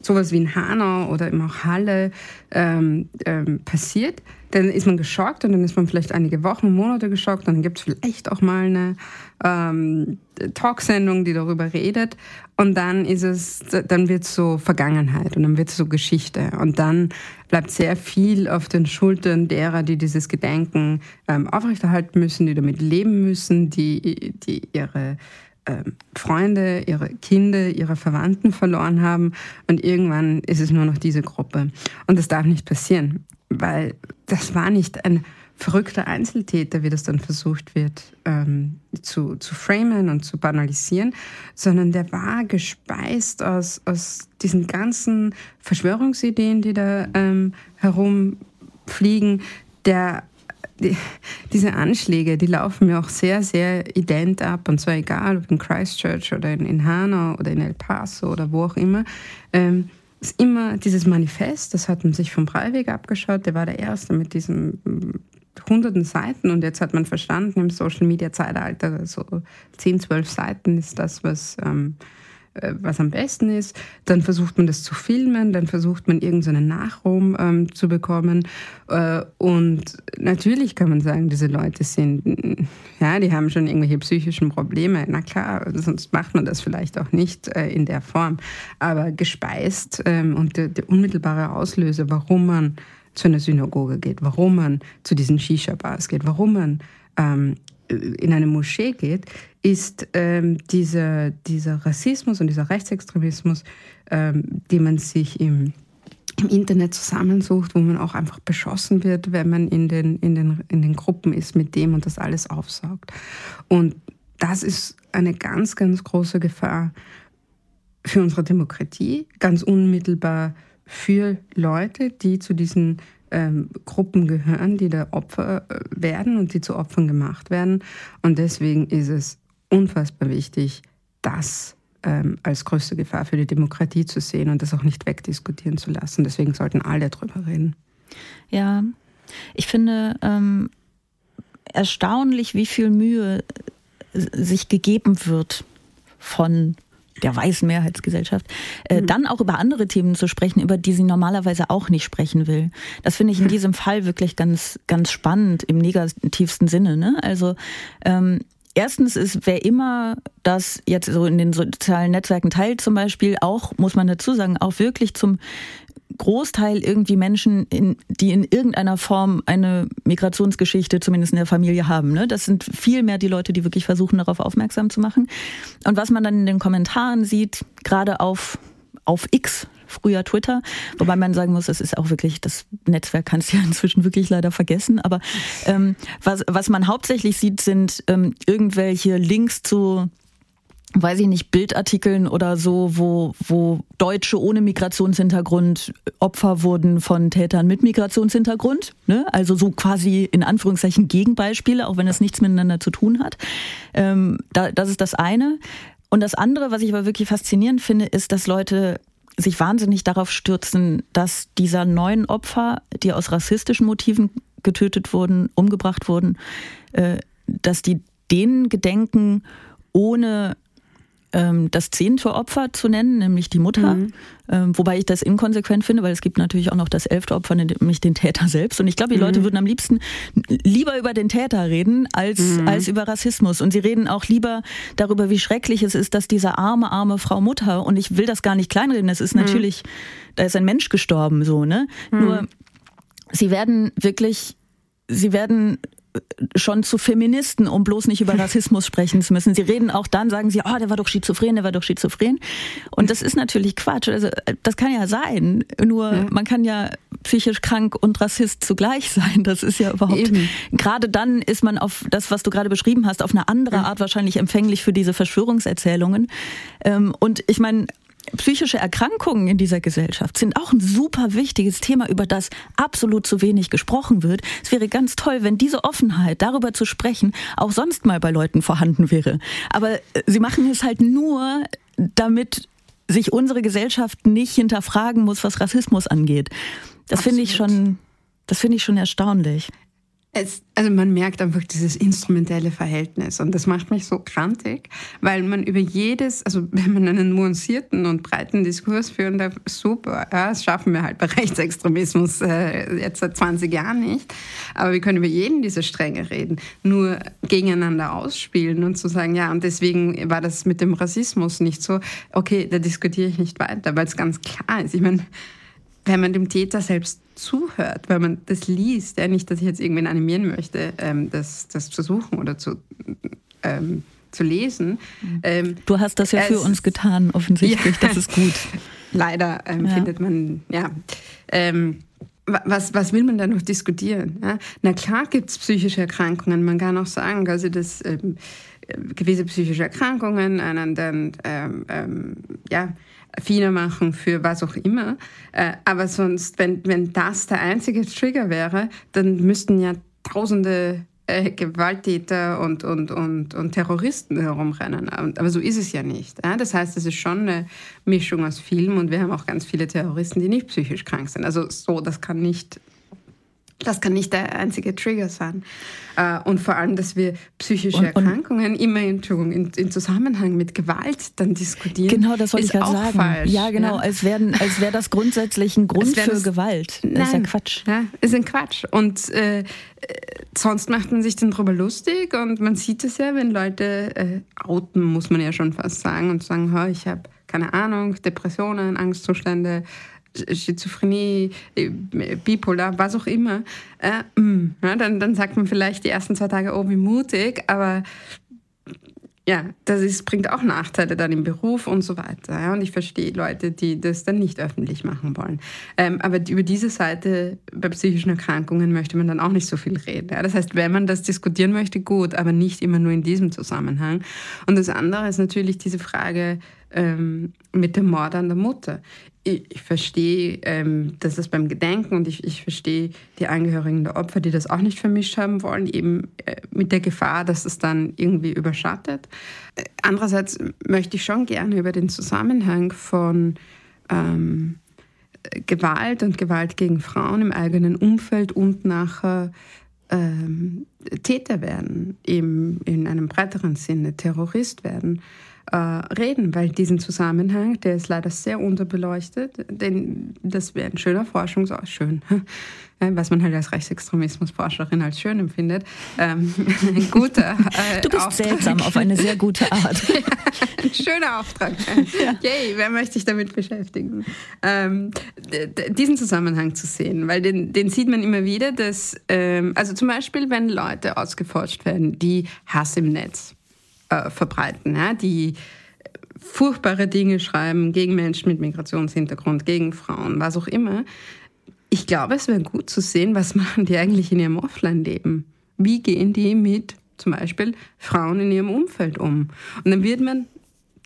sowas wie in Hanau oder eben auch Halle ähm, ähm, passiert, dann ist man geschockt und dann ist man vielleicht einige Wochen, Monate geschockt und dann gibt es vielleicht auch mal eine ähm, Talksendung, die darüber redet und dann ist es, dann wird es so Vergangenheit und dann wird es so Geschichte und dann bleibt sehr viel auf den Schultern derer, die dieses Gedenken ähm, aufrechterhalten müssen, die damit leben müssen, die, die ihre Freunde, ihre Kinder, ihre Verwandten verloren haben und irgendwann ist es nur noch diese Gruppe. Und das darf nicht passieren, weil das war nicht ein verrückter Einzeltäter, wie das dann versucht wird ähm, zu, zu framen und zu banalisieren, sondern der war gespeist aus, aus diesen ganzen Verschwörungsideen, die da ähm, herumfliegen, der die, diese Anschläge, die laufen mir auch sehr, sehr ident ab. Und zwar egal, ob in Christchurch oder in, in Hanau oder in El Paso oder wo auch immer. Ähm, ist immer dieses Manifest, das hat man sich vom Breivik abgeschaut. Der war der Erste mit diesen mm, hunderten Seiten und jetzt hat man verstanden, im Social Media Zeitalter so 10, 12 Seiten ist das, was ähm, äh, was am besten ist. Dann versucht man das zu filmen, dann versucht man irgendeinen Nachruhm ähm, zu bekommen. Äh, und natürlich kann man sagen, diese Leute sind, ja, die haben schon irgendwelche psychischen Probleme. Na klar, sonst macht man das vielleicht auch nicht äh, in der Form. Aber gespeist ähm, und der, der unmittelbare Auslöser, warum man zu einer Synagoge geht, warum man zu diesen Shisha-Bars geht, warum man ähm, in eine Moschee geht, ist ähm, dieser, dieser Rassismus und dieser Rechtsextremismus, ähm, den man sich im, im Internet zusammensucht, wo man auch einfach beschossen wird, wenn man in den, in, den, in den Gruppen ist mit dem und das alles aufsaugt. Und das ist eine ganz, ganz große Gefahr für unsere Demokratie, ganz unmittelbar für Leute, die zu diesen ähm, Gruppen gehören, die da Opfer äh, werden und die zu Opfern gemacht werden. Und deswegen ist es unfassbar wichtig, das ähm, als größte Gefahr für die Demokratie zu sehen und das auch nicht wegdiskutieren zu lassen. Deswegen sollten alle darüber reden. Ja, ich finde ähm, erstaunlich, wie viel Mühe sich gegeben wird von der weißen Mehrheitsgesellschaft, äh, mhm. dann auch über andere Themen zu sprechen, über die sie normalerweise auch nicht sprechen will. Das finde ich in diesem Fall wirklich ganz, ganz spannend im negativsten Sinne. Ne? Also ähm, Erstens ist, wer immer das jetzt so in den sozialen Netzwerken teilt, zum Beispiel auch, muss man dazu sagen, auch wirklich zum Großteil irgendwie Menschen, in, die in irgendeiner Form eine Migrationsgeschichte zumindest in der Familie haben. Ne? Das sind viel mehr die Leute, die wirklich versuchen, darauf aufmerksam zu machen. Und was man dann in den Kommentaren sieht, gerade auf, auf X, früher Twitter, wobei man sagen muss, das ist auch wirklich, das Netzwerk kannst du ja inzwischen wirklich leider vergessen. Aber ähm, was, was man hauptsächlich sieht, sind ähm, irgendwelche Links zu weiß ich nicht, Bildartikeln oder so, wo, wo Deutsche ohne Migrationshintergrund Opfer wurden von Tätern mit Migrationshintergrund. Ne? Also so quasi in Anführungszeichen Gegenbeispiele, auch wenn es nichts miteinander zu tun hat. Ähm, da, das ist das eine. Und das andere, was ich aber wirklich faszinierend finde, ist, dass Leute sich wahnsinnig darauf stürzen, dass dieser neuen Opfer, die aus rassistischen Motiven getötet wurden, umgebracht wurden, äh, dass die denen gedenken, ohne das zehnte Opfer zu nennen, nämlich die Mutter. Mhm. Ähm, wobei ich das inkonsequent finde, weil es gibt natürlich auch noch das elfte Opfer, nämlich den Täter selbst. Und ich glaube, die mhm. Leute würden am liebsten lieber über den Täter reden als, mhm. als über Rassismus. Und sie reden auch lieber darüber, wie schrecklich es ist, dass diese arme, arme Frau Mutter, und ich will das gar nicht kleinreden, das ist mhm. natürlich, da ist ein Mensch gestorben, so, ne? Mhm. Nur, sie werden wirklich, sie werden schon zu Feministen, um bloß nicht über Rassismus sprechen zu müssen. Sie reden auch dann, sagen sie, oh, der war doch schizophren, der war doch schizophren. Und das ist natürlich Quatsch. Also das kann ja sein. Nur ja. man kann ja psychisch krank und Rassist zugleich sein. Das ist ja überhaupt. Eben. Gerade dann ist man auf das, was du gerade beschrieben hast, auf eine andere Art wahrscheinlich empfänglich für diese Verschwörungserzählungen. Ähm, und ich meine, psychische Erkrankungen in dieser Gesellschaft sind auch ein super wichtiges Thema, über das absolut zu wenig gesprochen wird. Es wäre ganz toll, wenn diese Offenheit, darüber zu sprechen, auch sonst mal bei Leuten vorhanden wäre. Aber äh, sie machen es halt nur, damit sich unsere Gesellschaft nicht hinterfragen muss, was Rassismus angeht. Das finde ich schon, das finde ich schon erstaunlich. Es, also man merkt einfach dieses instrumentelle Verhältnis und das macht mich so krantig, weil man über jedes, also wenn man einen nuancierten und breiten Diskurs führen darf, super, ja, das schaffen wir halt bei Rechtsextremismus äh, jetzt seit 20 Jahren nicht, aber wir können über jeden dieser Stränge reden, nur gegeneinander ausspielen und zu sagen, ja und deswegen war das mit dem Rassismus nicht so, okay, da diskutiere ich nicht weiter, weil es ganz klar ist, ich meine, wenn man dem Täter selbst zuhört, wenn man das liest, ja, nicht, dass ich jetzt irgendwen animieren möchte, ähm, das, das zu suchen oder zu, ähm, zu lesen. Ähm, du hast das ja für uns getan, offensichtlich, ja, das ist gut. Leider ähm, ja. findet man, ja. Ähm, was, was will man da noch diskutieren? Ja? Na klar gibt es psychische Erkrankungen. Man kann auch sagen, also dass ähm, gewisse psychische Erkrankungen einen dann ähm, ja, affiner machen für was auch immer. Äh, aber sonst, wenn, wenn das der einzige Trigger wäre, dann müssten ja tausende äh, Gewalttäter und, und, und, und Terroristen herumrennen. Aber so ist es ja nicht. Das heißt, es ist schon eine Mischung aus Film und wir haben auch ganz viele Terroristen, die nicht psychisch krank sind. Also so, das kann nicht das kann nicht der einzige Trigger sein. Äh, und vor allem, dass wir psychische Erkrankungen immer in, in, in, Zusammenhang mit Gewalt dann diskutieren. Genau, das wollte ich gerade sagen. Falsch, ja, genau, ja. als wäre als wär das grundsätzlich ein Grund für das, Gewalt. Das nein, ist ja Quatsch. Ja, ist ein Quatsch. Und äh, sonst macht man sich dann drüber lustig und man sieht es ja, wenn Leute äh, outen, muss man ja schon fast sagen, und sagen, ich habe keine Ahnung, Depressionen, Angstzustände, Schizophrenie, äh, bipolar, was auch immer, äh, mm, ja, dann, dann sagt man vielleicht die ersten zwei Tage, oh, wie mutig, aber ja, das ist, bringt auch Nachteile dann im Beruf und so weiter. Ja, und ich verstehe Leute, die das dann nicht öffentlich machen wollen. Ähm, aber über diese Seite bei psychischen Erkrankungen möchte man dann auch nicht so viel reden. Ja, das heißt, wenn man das diskutieren möchte, gut, aber nicht immer nur in diesem Zusammenhang. Und das andere ist natürlich diese Frage ähm, mit dem Mord an der Mutter ich, verstehe, ähm, dass das beim Gedenken und ich, ich verstehe die Angehörigen der Opfer, die das auch nicht vermischt haben wollen, eben äh, mit der Gefahr, dass es dann irgendwie überschattet. Äh, andererseits möchte ich schon gerne über den Zusammenhang von ähm, Gewalt und Gewalt gegen Frauen im eigenen Umfeld und nachher ähm, Täter werden, eben in einem breiteren Sinne Terrorist werden äh, reden, weil diesen Zusammenhang, der ist leider sehr unterbeleuchtet, denn das wäre ein schöner Forschungsaus, schön, was man halt als Rechtsextremismusforscherin als schön empfindet, ähm, ein guter äh, Du bist Auftrag. seltsam auf eine sehr gute Art. ja, ein schöner Auftrag. Ja. Yay, wer möchte sich damit beschäftigen? Ähm, diesen Zusammenhang zu sehen, weil den, den sieht man immer wieder, dass, ähm, also zum Beispiel, wenn Leute ausgeforscht werden, die Hass im Netz äh, verbreiten, ja, die furchtbare Dinge schreiben gegen Menschen mit Migrationshintergrund, gegen Frauen, was auch immer. Ich glaube, es wäre gut zu sehen, was machen die eigentlich in ihrem Offline-Leben. Wie gehen die mit zum Beispiel Frauen in ihrem Umfeld um? Und dann wird man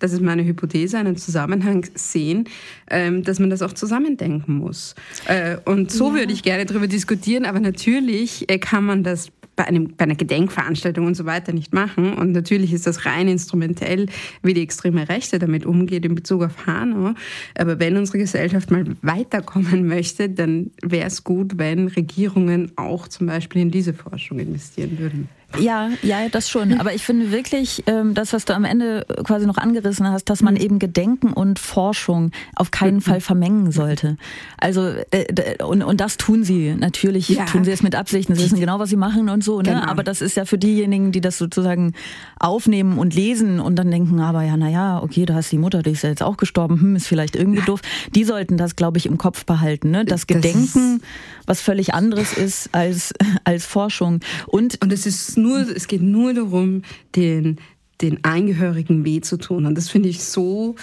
das ist meine Hypothese, einen Zusammenhang sehen, ähm, dass man das auch zusammendenken muss. Äh, und so ja. würde ich gerne darüber diskutieren, aber natürlich äh, kann man das bei, einem, bei einer Gedenkveranstaltung und so weiter nicht machen. Und natürlich ist das rein instrumentell, wie die extreme Rechte damit umgeht in Bezug auf Hanau. Aber wenn unsere Gesellschaft mal weiterkommen möchte, dann wäre es gut, wenn Regierungen auch zum Beispiel in diese Forschung investieren würden. Ja, ja, das schon. Aber ich finde wirklich, ähm, das, was du am Ende quasi noch angerissen hast, dass man mhm. eben Gedenken und Forschung auf keinen mhm. Fall vermengen sollte. Also äh, und, und das tun sie natürlich, ja. tun sie es mit Absicht. Sie wissen genau, was sie machen und so. Ne? Genau. Aber das ist ja für diejenigen, die das sozusagen aufnehmen und lesen und dann denken, aber ja, naja, okay, da hast die Mutter, die ist ja jetzt auch gestorben, hm, ist vielleicht irgendwie ja. doof. Die sollten das, glaube ich, im Kopf behalten. Ne? Das Gedenken, das was völlig anderes ist als als Forschung. Und und es ist nur, es geht nur darum, den, den Angehörigen weh zu tun. Und das finde ich so,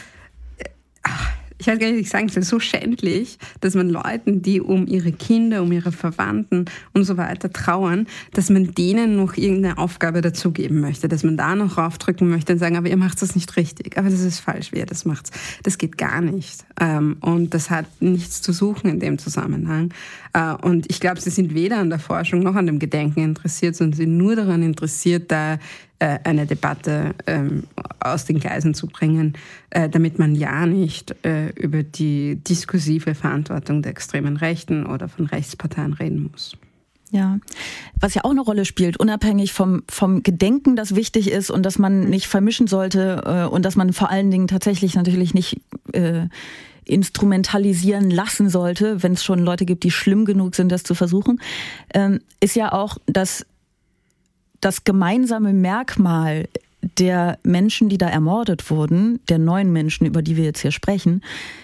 ach, ich weiß gar nicht, ich sagen soll, so schändlich, dass man Leuten, die um ihre Kinder, um ihre Verwandten und so weiter trauern, dass man denen noch irgendeine Aufgabe dazugeben möchte, dass man da noch raufdrücken möchte und sagen, aber ihr macht das nicht richtig, aber das ist falsch, wie ihr das macht. Das geht gar nicht. Ähm, und das hat nichts zu suchen in dem Zusammenhang. Äh, und ich glaube, sie sind weder an der Forschung noch an dem Gedenken interessiert, sondern sind nur daran interessiert, da äh, eine Debatte ähm, aus den Gleisen zu bringen, äh, damit man ja nicht äh, über die diskursive Verantwortung der extremen Rechten oder von Rechtsparteien reden muss. Ja, was ja auch eine Rolle spielt, unabhängig vom, vom Gedenken, das wichtig ist und dass man nicht vermischen sollte äh, und dass man vor allen Dingen tatsächlich natürlich nicht äh, instrumentalisieren lassen sollte, wenn es schon Leute gibt, die schlimm genug sind, das zu versuchen, ähm, ist ja auch, dass das gemeinsame Merkmal der Menschen, die da ermordet wurden, der neuen Menschen, über die wir jetzt hier sprechen,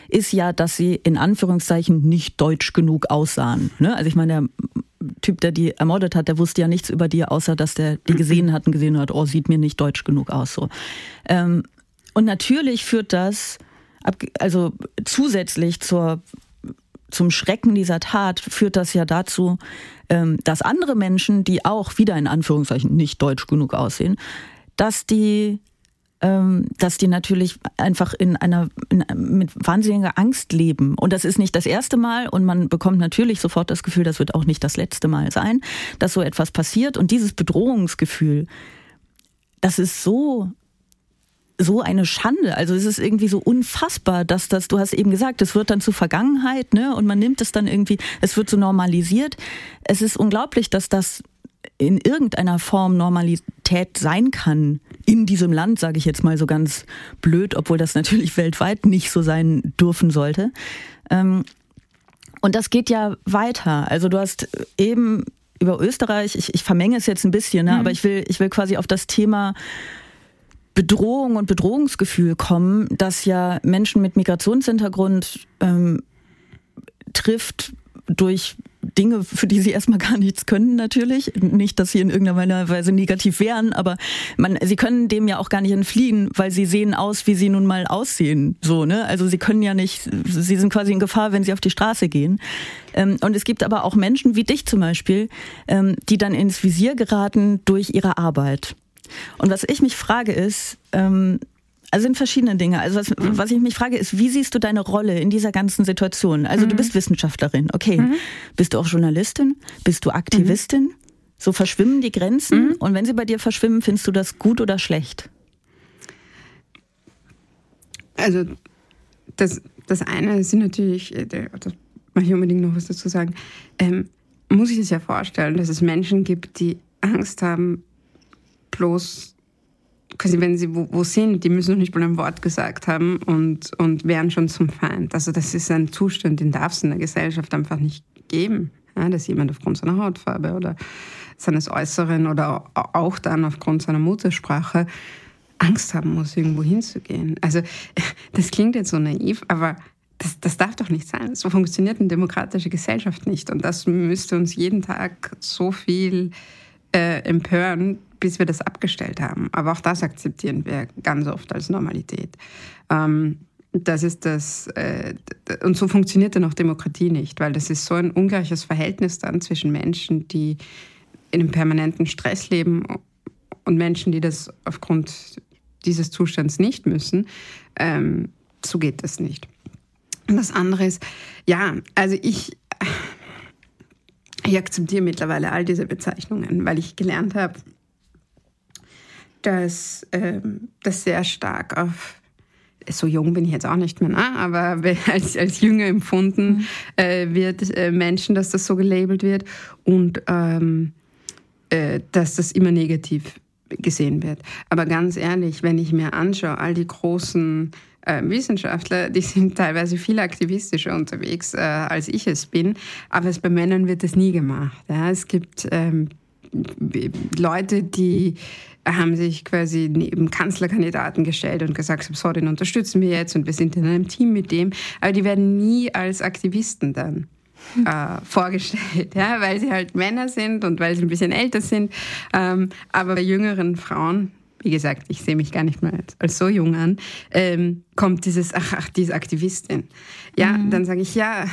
ist ja, dass sie in Anführungszeichen nicht deutsch genug aussahen. Ne? Also ich meine, der Typ, der die ermordet hat, der wusste ja nichts über die, außer dass der die gesehen hat und gesehen hat, oh, sieht mir nicht deutsch genug aus. So. Ähm, und natürlich führt das, also zusätzlich zur zum Schrecken dieser Tat führt das ja dazu, ähm, dass andere Menschen, die auch wieder in Anführungszeichen nicht deutsch genug aussehen, dass die ähm, dass die natürlich einfach in einer in, mit wahnsinniger Angst leben. Und das ist nicht das erste Mal und man bekommt natürlich sofort das Gefühl, das wird auch nicht das letzte Mal sein, dass so etwas passiert. Und dieses Bedrohungsgefühl, das ist so so eine Schande. Also es ist irgendwie so unfassbar, dass das, du hast eben gesagt, es wird dann zur Vergangenheit, ne? Und man nimmt es dann irgendwie, es wird so normalisiert. Es ist unglaublich, dass das in irgendeiner Form Normalität sein kann in diesem Land, sage ich jetzt mal so ganz blöd, obwohl das natürlich weltweit nicht so sein dürfen sollte. Ähm, und das geht ja weiter. Also du hast eben über Österreich, ich, ich vermenge es jetzt ein bisschen, ne? Mhm. aber ich will, ich will quasi auf das Thema Bedrohung und Bedrohungsgefühl kommen, das ja Menschen mit Migrationshintergrund ähm, trifft durch Dinge, für die sie erstmal gar nichts können, natürlich. Nicht, dass sie in irgendeiner Weise negativ wären, aber man, sie können dem ja auch gar nicht entfliehen, weil sie sehen aus, wie sie nun mal aussehen. So, ne? Also sie können ja nicht, sie sind quasi in Gefahr, wenn sie auf die Straße gehen. Ähm, und es gibt aber auch Menschen wie dich zum Beispiel, ähm, die dann ins Visier geraten durch ihre Arbeit. Und was ich mich frage ist, ähm, also sind verschiedene Dinge. Also was, was ich mich frage ist, wie siehst du deine Rolle in dieser ganzen Situation? Also mhm. du bist Wissenschaftlerin, okay. Mhm. Bist du auch Journalistin? Bist du Aktivistin? Mhm. So verschwimmen die Grenzen. Mhm. Und wenn sie bei dir verschwimmen, findest du das gut oder schlecht? Also das, das eine sind natürlich, äh, da mache ich unbedingt noch was dazu sagen, ähm, muss ich es ja vorstellen, dass es Menschen gibt, die Angst haben, bloß quasi wenn sie wo, wo, sind, die müssen noch nicht mal ein Wort gesagt haben und, und werden schon zum Feind. Also das ist ein Zustand, den darf es in der Gesellschaft einfach nicht geben. Ja, dass jemand aufgrund seiner Hautfarbe oder seines Äußeren oder auch dann aufgrund seiner Muttersprache Angst haben muss, irgendwo hinzugehen. Also das klingt jetzt so naiv, aber das, das darf doch nicht sein. So funktioniert eine demokratische Gesellschaft nicht. Und das müsste uns jeden Tag so viel äh, empören, bis wir das abgestellt haben. Aber auch das akzeptieren wir ganz oft als Normalität. Ähm, das ist das, äh, und so funktioniert dann auch Demokratie nicht, weil das ist so ein ungleiches Verhältnis dann zwischen Menschen, die in einem permanenten Stress leben und Menschen, die das aufgrund dieses Zustands nicht müssen. Ähm, so geht das nicht. Und das andere ist, ja, also ich, ich akzeptiere mittlerweile all diese Bezeichnungen, weil ich gelernt habe, dass ähm, das sehr stark auf so jung bin ich jetzt auch nicht mehr, ne? aber als, als jünger empfunden mhm. äh, wird äh, Menschen, dass das so gelabelt wird. Und ähm, äh, dass das immer negativ gesehen wird. Aber ganz ehrlich, wenn ich mir anschaue, all die großen äh, Wissenschaftler, die sind teilweise viel aktivistischer unterwegs, äh, als ich es bin. Aber es, bei Männern wird das nie gemacht. Ja? Es gibt ähm, Leute, die haben sich quasi neben Kanzlerkandidaten gestellt und gesagt, so, den unterstützen wir jetzt und wir sind in einem Team mit dem. Aber die werden nie als Aktivisten dann äh, vorgestellt, ja, weil sie halt Männer sind und weil sie ein bisschen älter sind. Ähm, aber bei jüngeren Frauen wie gesagt, ich sehe mich gar nicht mehr als, als so jung an, ähm, kommt dieses, ach, ach, diese Aktivistin. Ja, mhm. dann sage ich, ja,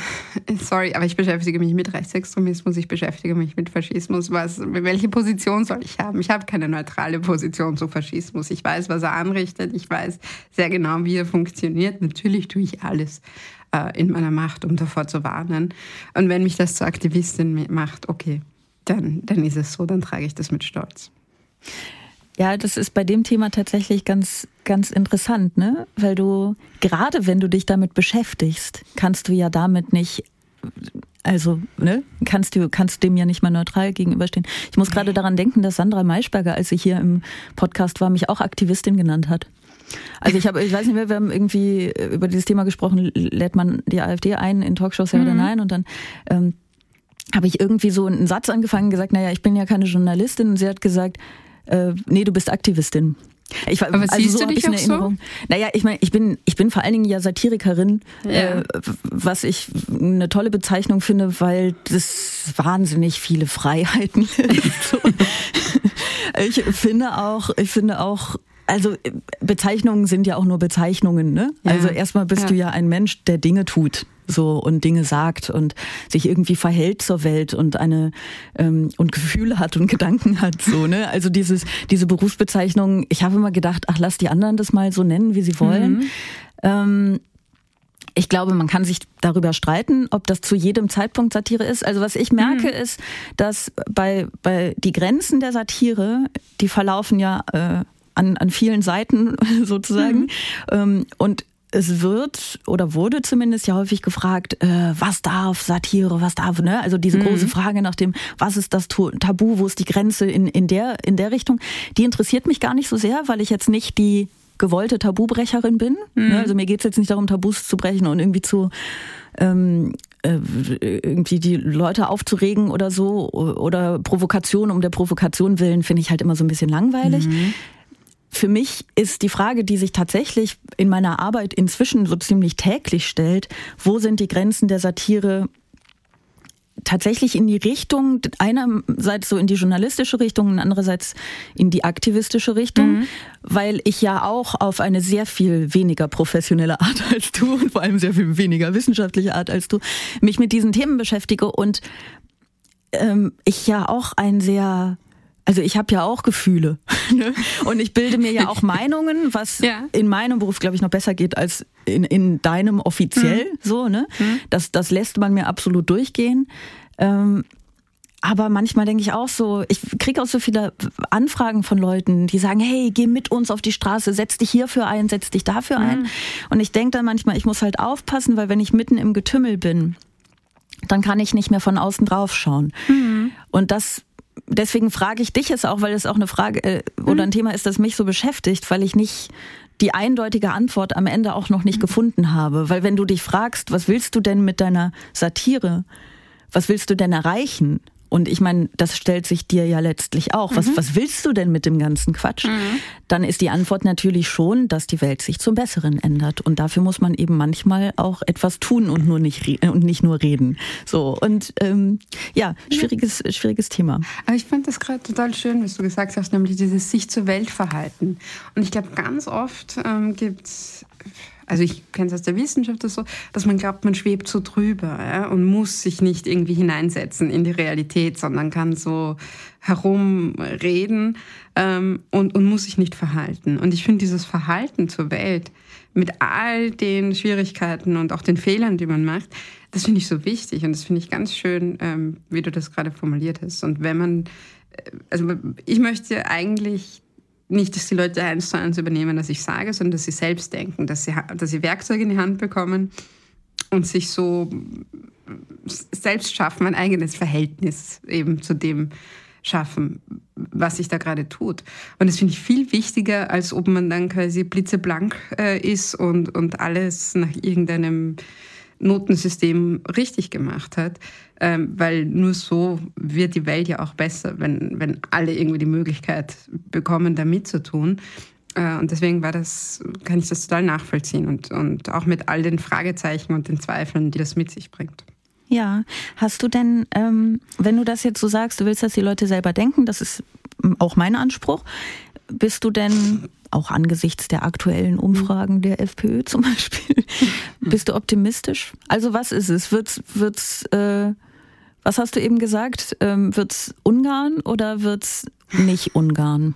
sorry, aber ich beschäftige mich mit Rechtsextremismus, ich beschäftige mich mit Faschismus. Was, welche Position soll ich haben? Ich habe keine neutrale Position zu Faschismus. Ich weiß, was er anrichtet, ich weiß sehr genau, wie er funktioniert. Natürlich tue ich alles äh, in meiner Macht, um davor zu warnen. Und wenn mich das zur Aktivistin macht, okay, dann, dann ist es so, dann trage ich das mit Stolz. Ja, das ist bei dem Thema tatsächlich ganz, ganz interessant, ne? Weil du, gerade wenn du dich damit beschäftigst, kannst du ja damit nicht, also, ne? Kannst du, kannst dem ja nicht mal neutral gegenüberstehen. Ich muss gerade daran denken, dass Sandra Maischberger, als sie hier im Podcast war, mich auch Aktivistin genannt hat. Also ich habe, ich weiß nicht mehr, wir haben irgendwie über dieses Thema gesprochen, lädt man die AfD ein in Talkshows, ja mhm. oder nein? Und dann ähm, habe ich irgendwie so einen Satz angefangen gesagt, naja, ich bin ja keine Journalistin. Und sie hat gesagt, äh, nee, du bist Aktivistin. Ich, Aber also siehst so du dich Erinnerung. so? Naja, ich meine, ich bin, ich bin vor allen Dingen ja Satirikerin, ja. Äh, was ich eine tolle Bezeichnung finde, weil das wahnsinnig viele Freiheiten ich finde auch, ich finde auch, also Bezeichnungen sind ja auch nur Bezeichnungen, ne? Ja. Also erstmal bist ja. du ja ein Mensch, der Dinge tut so und Dinge sagt und sich irgendwie verhält zur Welt und eine ähm, und Gefühle hat und Gedanken hat so ne also dieses diese Berufsbezeichnung ich habe immer gedacht ach lass die anderen das mal so nennen wie sie wollen mhm. ähm, ich glaube, man kann sich darüber streiten, ob das zu jedem Zeitpunkt Satire ist. Also was ich merke, mhm. ist, dass bei, bei die Grenzen der Satire, die verlaufen ja äh, an, an vielen Seiten sozusagen. Mhm. Ähm, und es wird oder wurde zumindest ja häufig gefragt, äh, was darf Satire, was darf, ne? Also diese mhm. große Frage nach dem, was ist das Tabu, wo ist die Grenze in, in, der, in der Richtung, die interessiert mich gar nicht so sehr, weil ich jetzt nicht die gewollte Tabubrecherin bin. Mhm. Ne? Also mir geht's jetzt nicht darum, Tabus zu brechen und irgendwie zu ähm, äh, irgendwie die Leute aufzuregen oder so oder Provokation um der Provokation willen finde ich halt immer so ein bisschen langweilig. Mhm. Für mich ist die Frage, die sich tatsächlich in meiner Arbeit inzwischen so ziemlich täglich stellt, wo sind die Grenzen der Satire tatsächlich in die Richtung, einerseits so in die journalistische Richtung und andererseits in die aktivistische Richtung, mhm. weil ich ja auch auf eine sehr viel weniger professionelle Art als du und vor allem sehr viel weniger wissenschaftliche Art als du mich mit diesen Themen beschäftige und ähm, ich ja auch ein sehr also ich habe ja auch Gefühle ne? und ich bilde mir ja auch Meinungen, was ja. in meinem Beruf, glaube ich, noch besser geht als in, in deinem offiziell mhm. so. Ne? Mhm. Das, das lässt man mir absolut durchgehen. Ähm, aber manchmal denke ich auch so, ich kriege auch so viele Anfragen von Leuten, die sagen, hey, geh mit uns auf die Straße, setz dich hierfür ein, setz dich dafür mhm. ein. Und ich denke dann manchmal, ich muss halt aufpassen, weil wenn ich mitten im Getümmel bin, dann kann ich nicht mehr von außen drauf schauen. Mhm. Und das deswegen frage ich dich jetzt auch, weil es auch eine Frage äh, oder ein mhm. Thema ist, das mich so beschäftigt, weil ich nicht die eindeutige Antwort am Ende auch noch nicht mhm. gefunden habe. Weil wenn du dich fragst, was willst du denn mit deiner Satire? Was willst du denn erreichen? Und ich meine, das stellt sich dir ja letztlich auch. Was, mhm. was willst du denn mit dem ganzen Quatsch? Mhm. Dann ist die Antwort natürlich schon, dass die Welt sich zum Besseren ändert. Und dafür muss man eben manchmal auch etwas tun und nur nicht und nicht nur reden. So und ähm, ja, schwieriges schwieriges Thema. Aber ich fand das gerade total schön, was du gesagt hast, nämlich dieses sich zur Welt verhalten. Und ich glaube, ganz oft ähm, gibt also ich kenne es aus der Wissenschaft so, dass man glaubt, man schwebt so drüber ja, und muss sich nicht irgendwie hineinsetzen in die Realität, sondern kann so herumreden ähm, und, und muss sich nicht verhalten. Und ich finde dieses Verhalten zur Welt mit all den Schwierigkeiten und auch den Fehlern, die man macht, das finde ich so wichtig und das finde ich ganz schön, ähm, wie du das gerade formuliert hast. Und wenn man, äh, also ich möchte eigentlich nicht, dass die Leute eins zu eins übernehmen, was ich sage, sondern dass sie selbst denken, dass sie, dass sie Werkzeuge in die Hand bekommen und sich so selbst schaffen, ein eigenes Verhältnis eben zu dem schaffen, was sich da gerade tut. Und das finde ich viel wichtiger, als ob man dann quasi blitzeblank äh, ist und, und alles nach irgendeinem Notensystem richtig gemacht hat, ähm, weil nur so wird die Welt ja auch besser, wenn, wenn alle irgendwie die Möglichkeit bekommen, da mitzutun. Äh, und deswegen war das, kann ich das total nachvollziehen und, und auch mit all den Fragezeichen und den Zweifeln, die das mit sich bringt. Ja, hast du denn, ähm, wenn du das jetzt so sagst, du willst, dass die Leute selber denken, das ist ähm, auch mein Anspruch, bist du denn auch angesichts der aktuellen Umfragen der FPÖ zum Beispiel, bist du optimistisch? Also was ist es? Wird's, wird's, äh, was hast du eben gesagt? Ähm, wird's Ungarn oder wird's nicht Ungarn?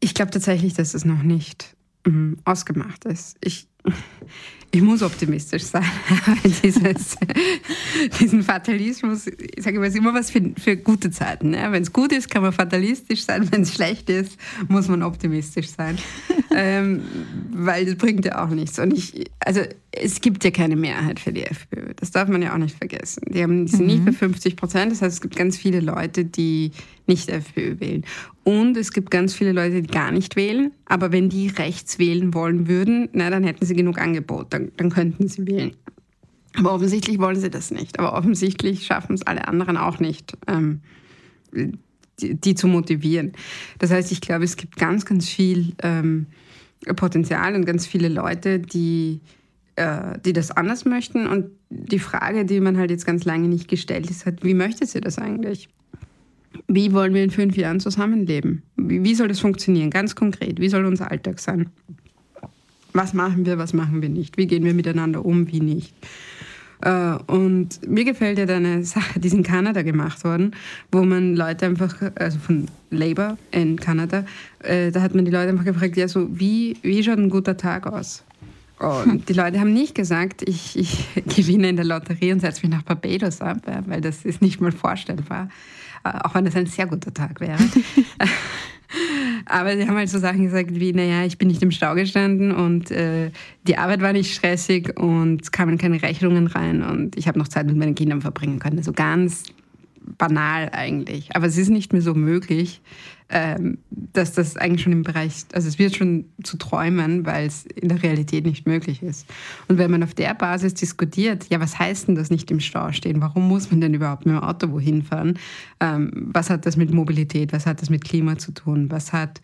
Ich glaube tatsächlich, dass es noch nicht ähm, ausgemacht ist. Ich, ich muss optimistisch sein. Dieses, diesen Fatalismus, ich sage immer, ist immer was für, für gute Zeiten. Ne? Wenn es gut ist, kann man fatalistisch sein. Wenn es schlecht ist, muss man optimistisch sein. ähm, weil das bringt ja auch nichts. Und ich, also es gibt ja keine Mehrheit für die FPÖ. Das darf man ja auch nicht vergessen. Die, haben, die sind mhm. nicht bei 50 Prozent. Das heißt, es gibt ganz viele Leute, die nicht FPÖ wählen. Und es gibt ganz viele Leute, die gar nicht wählen. Aber wenn die rechts wählen wollen würden, na, dann hätten sie genug Angebot. Dann, dann könnten sie wählen. Aber offensichtlich wollen sie das nicht. Aber offensichtlich schaffen es alle anderen auch nicht, ähm, die, die, zu motivieren. Das heißt, ich glaube, es gibt ganz, ganz viel ähm, Potenzial und ganz viele Leute, die äh, die das anders möchten. Und die Frage, die man halt jetzt ganz lange nicht gestellt ist, hat, wie möchte sie das eigentlich? Wie wollen wir in fünf Jahren zusammenleben? Wie, wie soll das funktionieren? Ganz konkret, wie soll unser Alltag sein? Was machen wir, was machen wir nicht? Wie gehen wir miteinander um, wie nicht? Äh, und mir gefällt ja eine Sache, die ist in Kanada gemacht worden, wo man Leute einfach, also von Labour in Kanada, äh, da hat man die Leute einfach gefragt, ja, so, wie, wie schaut ein guter Tag aus? Und die Leute haben nicht gesagt, ich, ich gewinne in der Lotterie und setze mich nach Barbados ab, weil das ist nicht mal vorstellbar, äh, auch wenn das ein sehr guter Tag wäre. Aber sie haben halt so Sachen gesagt wie, naja, ich bin nicht im Stau gestanden und äh, die Arbeit war nicht stressig und kamen keine Rechnungen rein und ich habe noch Zeit mit meinen Kindern verbringen können. Also ganz banal eigentlich. Aber es ist nicht mehr so möglich, ähm, dass das eigentlich schon im Bereich, also es wird schon zu träumen, weil es in der Realität nicht möglich ist. Und wenn man auf der Basis diskutiert, ja, was heißt denn das nicht im Stau stehen? Warum muss man denn überhaupt mit dem Auto wohin fahren? Ähm, was hat das mit Mobilität? Was hat das mit Klima zu tun? Was hat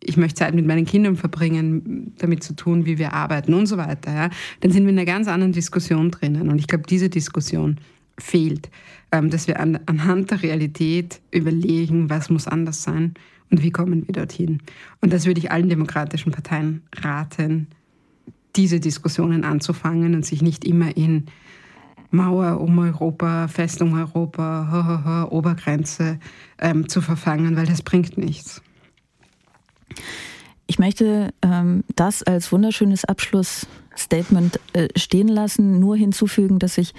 ich möchte Zeit mit meinen Kindern verbringen, damit zu tun, wie wir arbeiten und so weiter, ja, dann sind wir in einer ganz anderen Diskussion drinnen. Und ich glaube, diese Diskussion fehlt, dass wir an, anhand der Realität überlegen, was muss anders sein und wie kommen wir dorthin. Und das würde ich allen demokratischen Parteien raten, diese Diskussionen anzufangen und sich nicht immer in Mauer um Europa, Festung Europa, ho, ho, ho, Obergrenze ähm, zu verfangen, weil das bringt nichts. Ich möchte ähm, das als wunderschönes Abschlussstatement äh, stehen lassen, nur hinzufügen, dass ich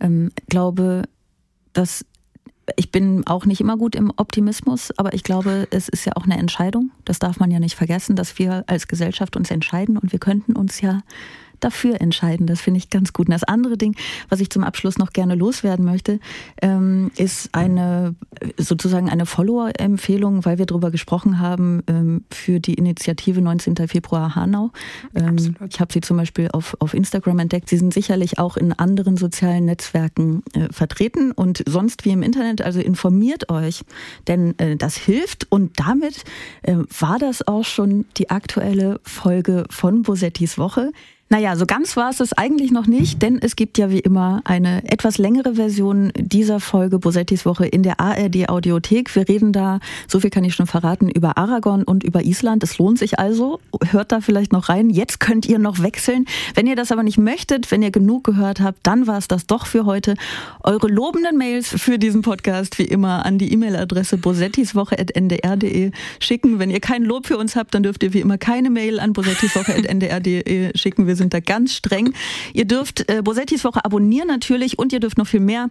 ähm, glaube, dass ich bin auch nicht immer gut im Optimismus, aber ich glaube, es ist ja auch eine Entscheidung. Das darf man ja nicht vergessen, dass wir als Gesellschaft uns entscheiden und wir könnten uns ja dafür entscheiden. Das finde ich ganz gut. Und das andere Ding, was ich zum Abschluss noch gerne loswerden möchte, ähm, ist eine sozusagen eine Follower-Empfehlung, weil wir darüber gesprochen haben ähm, für die Initiative 19. Februar Hanau. Ähm, ich habe sie zum Beispiel auf, auf Instagram entdeckt. Sie sind sicherlich auch in anderen sozialen Netzwerken äh, vertreten und sonst wie im Internet. Also informiert euch, denn äh, das hilft. Und damit äh, war das auch schon die aktuelle Folge von Bosettis Woche. Naja, so ganz war es es eigentlich noch nicht, denn es gibt ja wie immer eine etwas längere Version dieser Folge Bosettis Woche in der ARD Audiothek. Wir reden da, so viel kann ich schon verraten, über Aragon und über Island. Es lohnt sich also. Hört da vielleicht noch rein. Jetzt könnt ihr noch wechseln. Wenn ihr das aber nicht möchtet, wenn ihr genug gehört habt, dann war es das doch für heute. Eure lobenden Mails für diesen Podcast wie immer an die E-Mail-Adresse bosettiswoche.ndr.de schicken. Wenn ihr kein Lob für uns habt, dann dürft ihr wie immer keine Mail an bosettiswoche.ndr.de schicken. Wir sind da ganz streng. Ihr dürft äh, Bosettis Woche abonnieren natürlich und ihr dürft noch viel mehr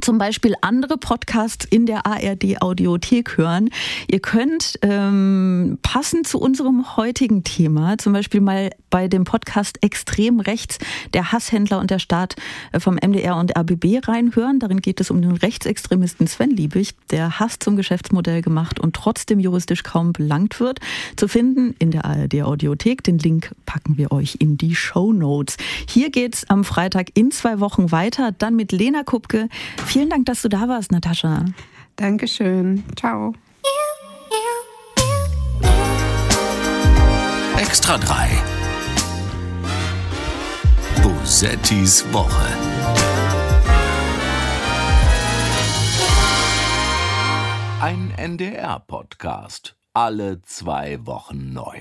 zum Beispiel andere Podcasts in der ARD Audiothek hören. Ihr könnt ähm, passend zu unserem heutigen Thema zum Beispiel mal bei dem Podcast Extrem Rechts, der Hasshändler und der Staat äh, vom MDR und RBB reinhören. Darin geht es um den Rechtsextremisten Sven Liebig, der Hass zum Geschäftsmodell gemacht und trotzdem juristisch kaum belangt wird. Zu finden in der ARD Audiothek. Den Link packen wir euch in die Show Notes. Hier geht's am Freitag in zwei Wochen weiter, dann mit Lena Kupke. Vielen Dank, dass du da warst, Natascha. Dankeschön. Ciao. Extra 3. Bosettis Woche. Ein NDR-Podcast. Alle zwei Wochen neu.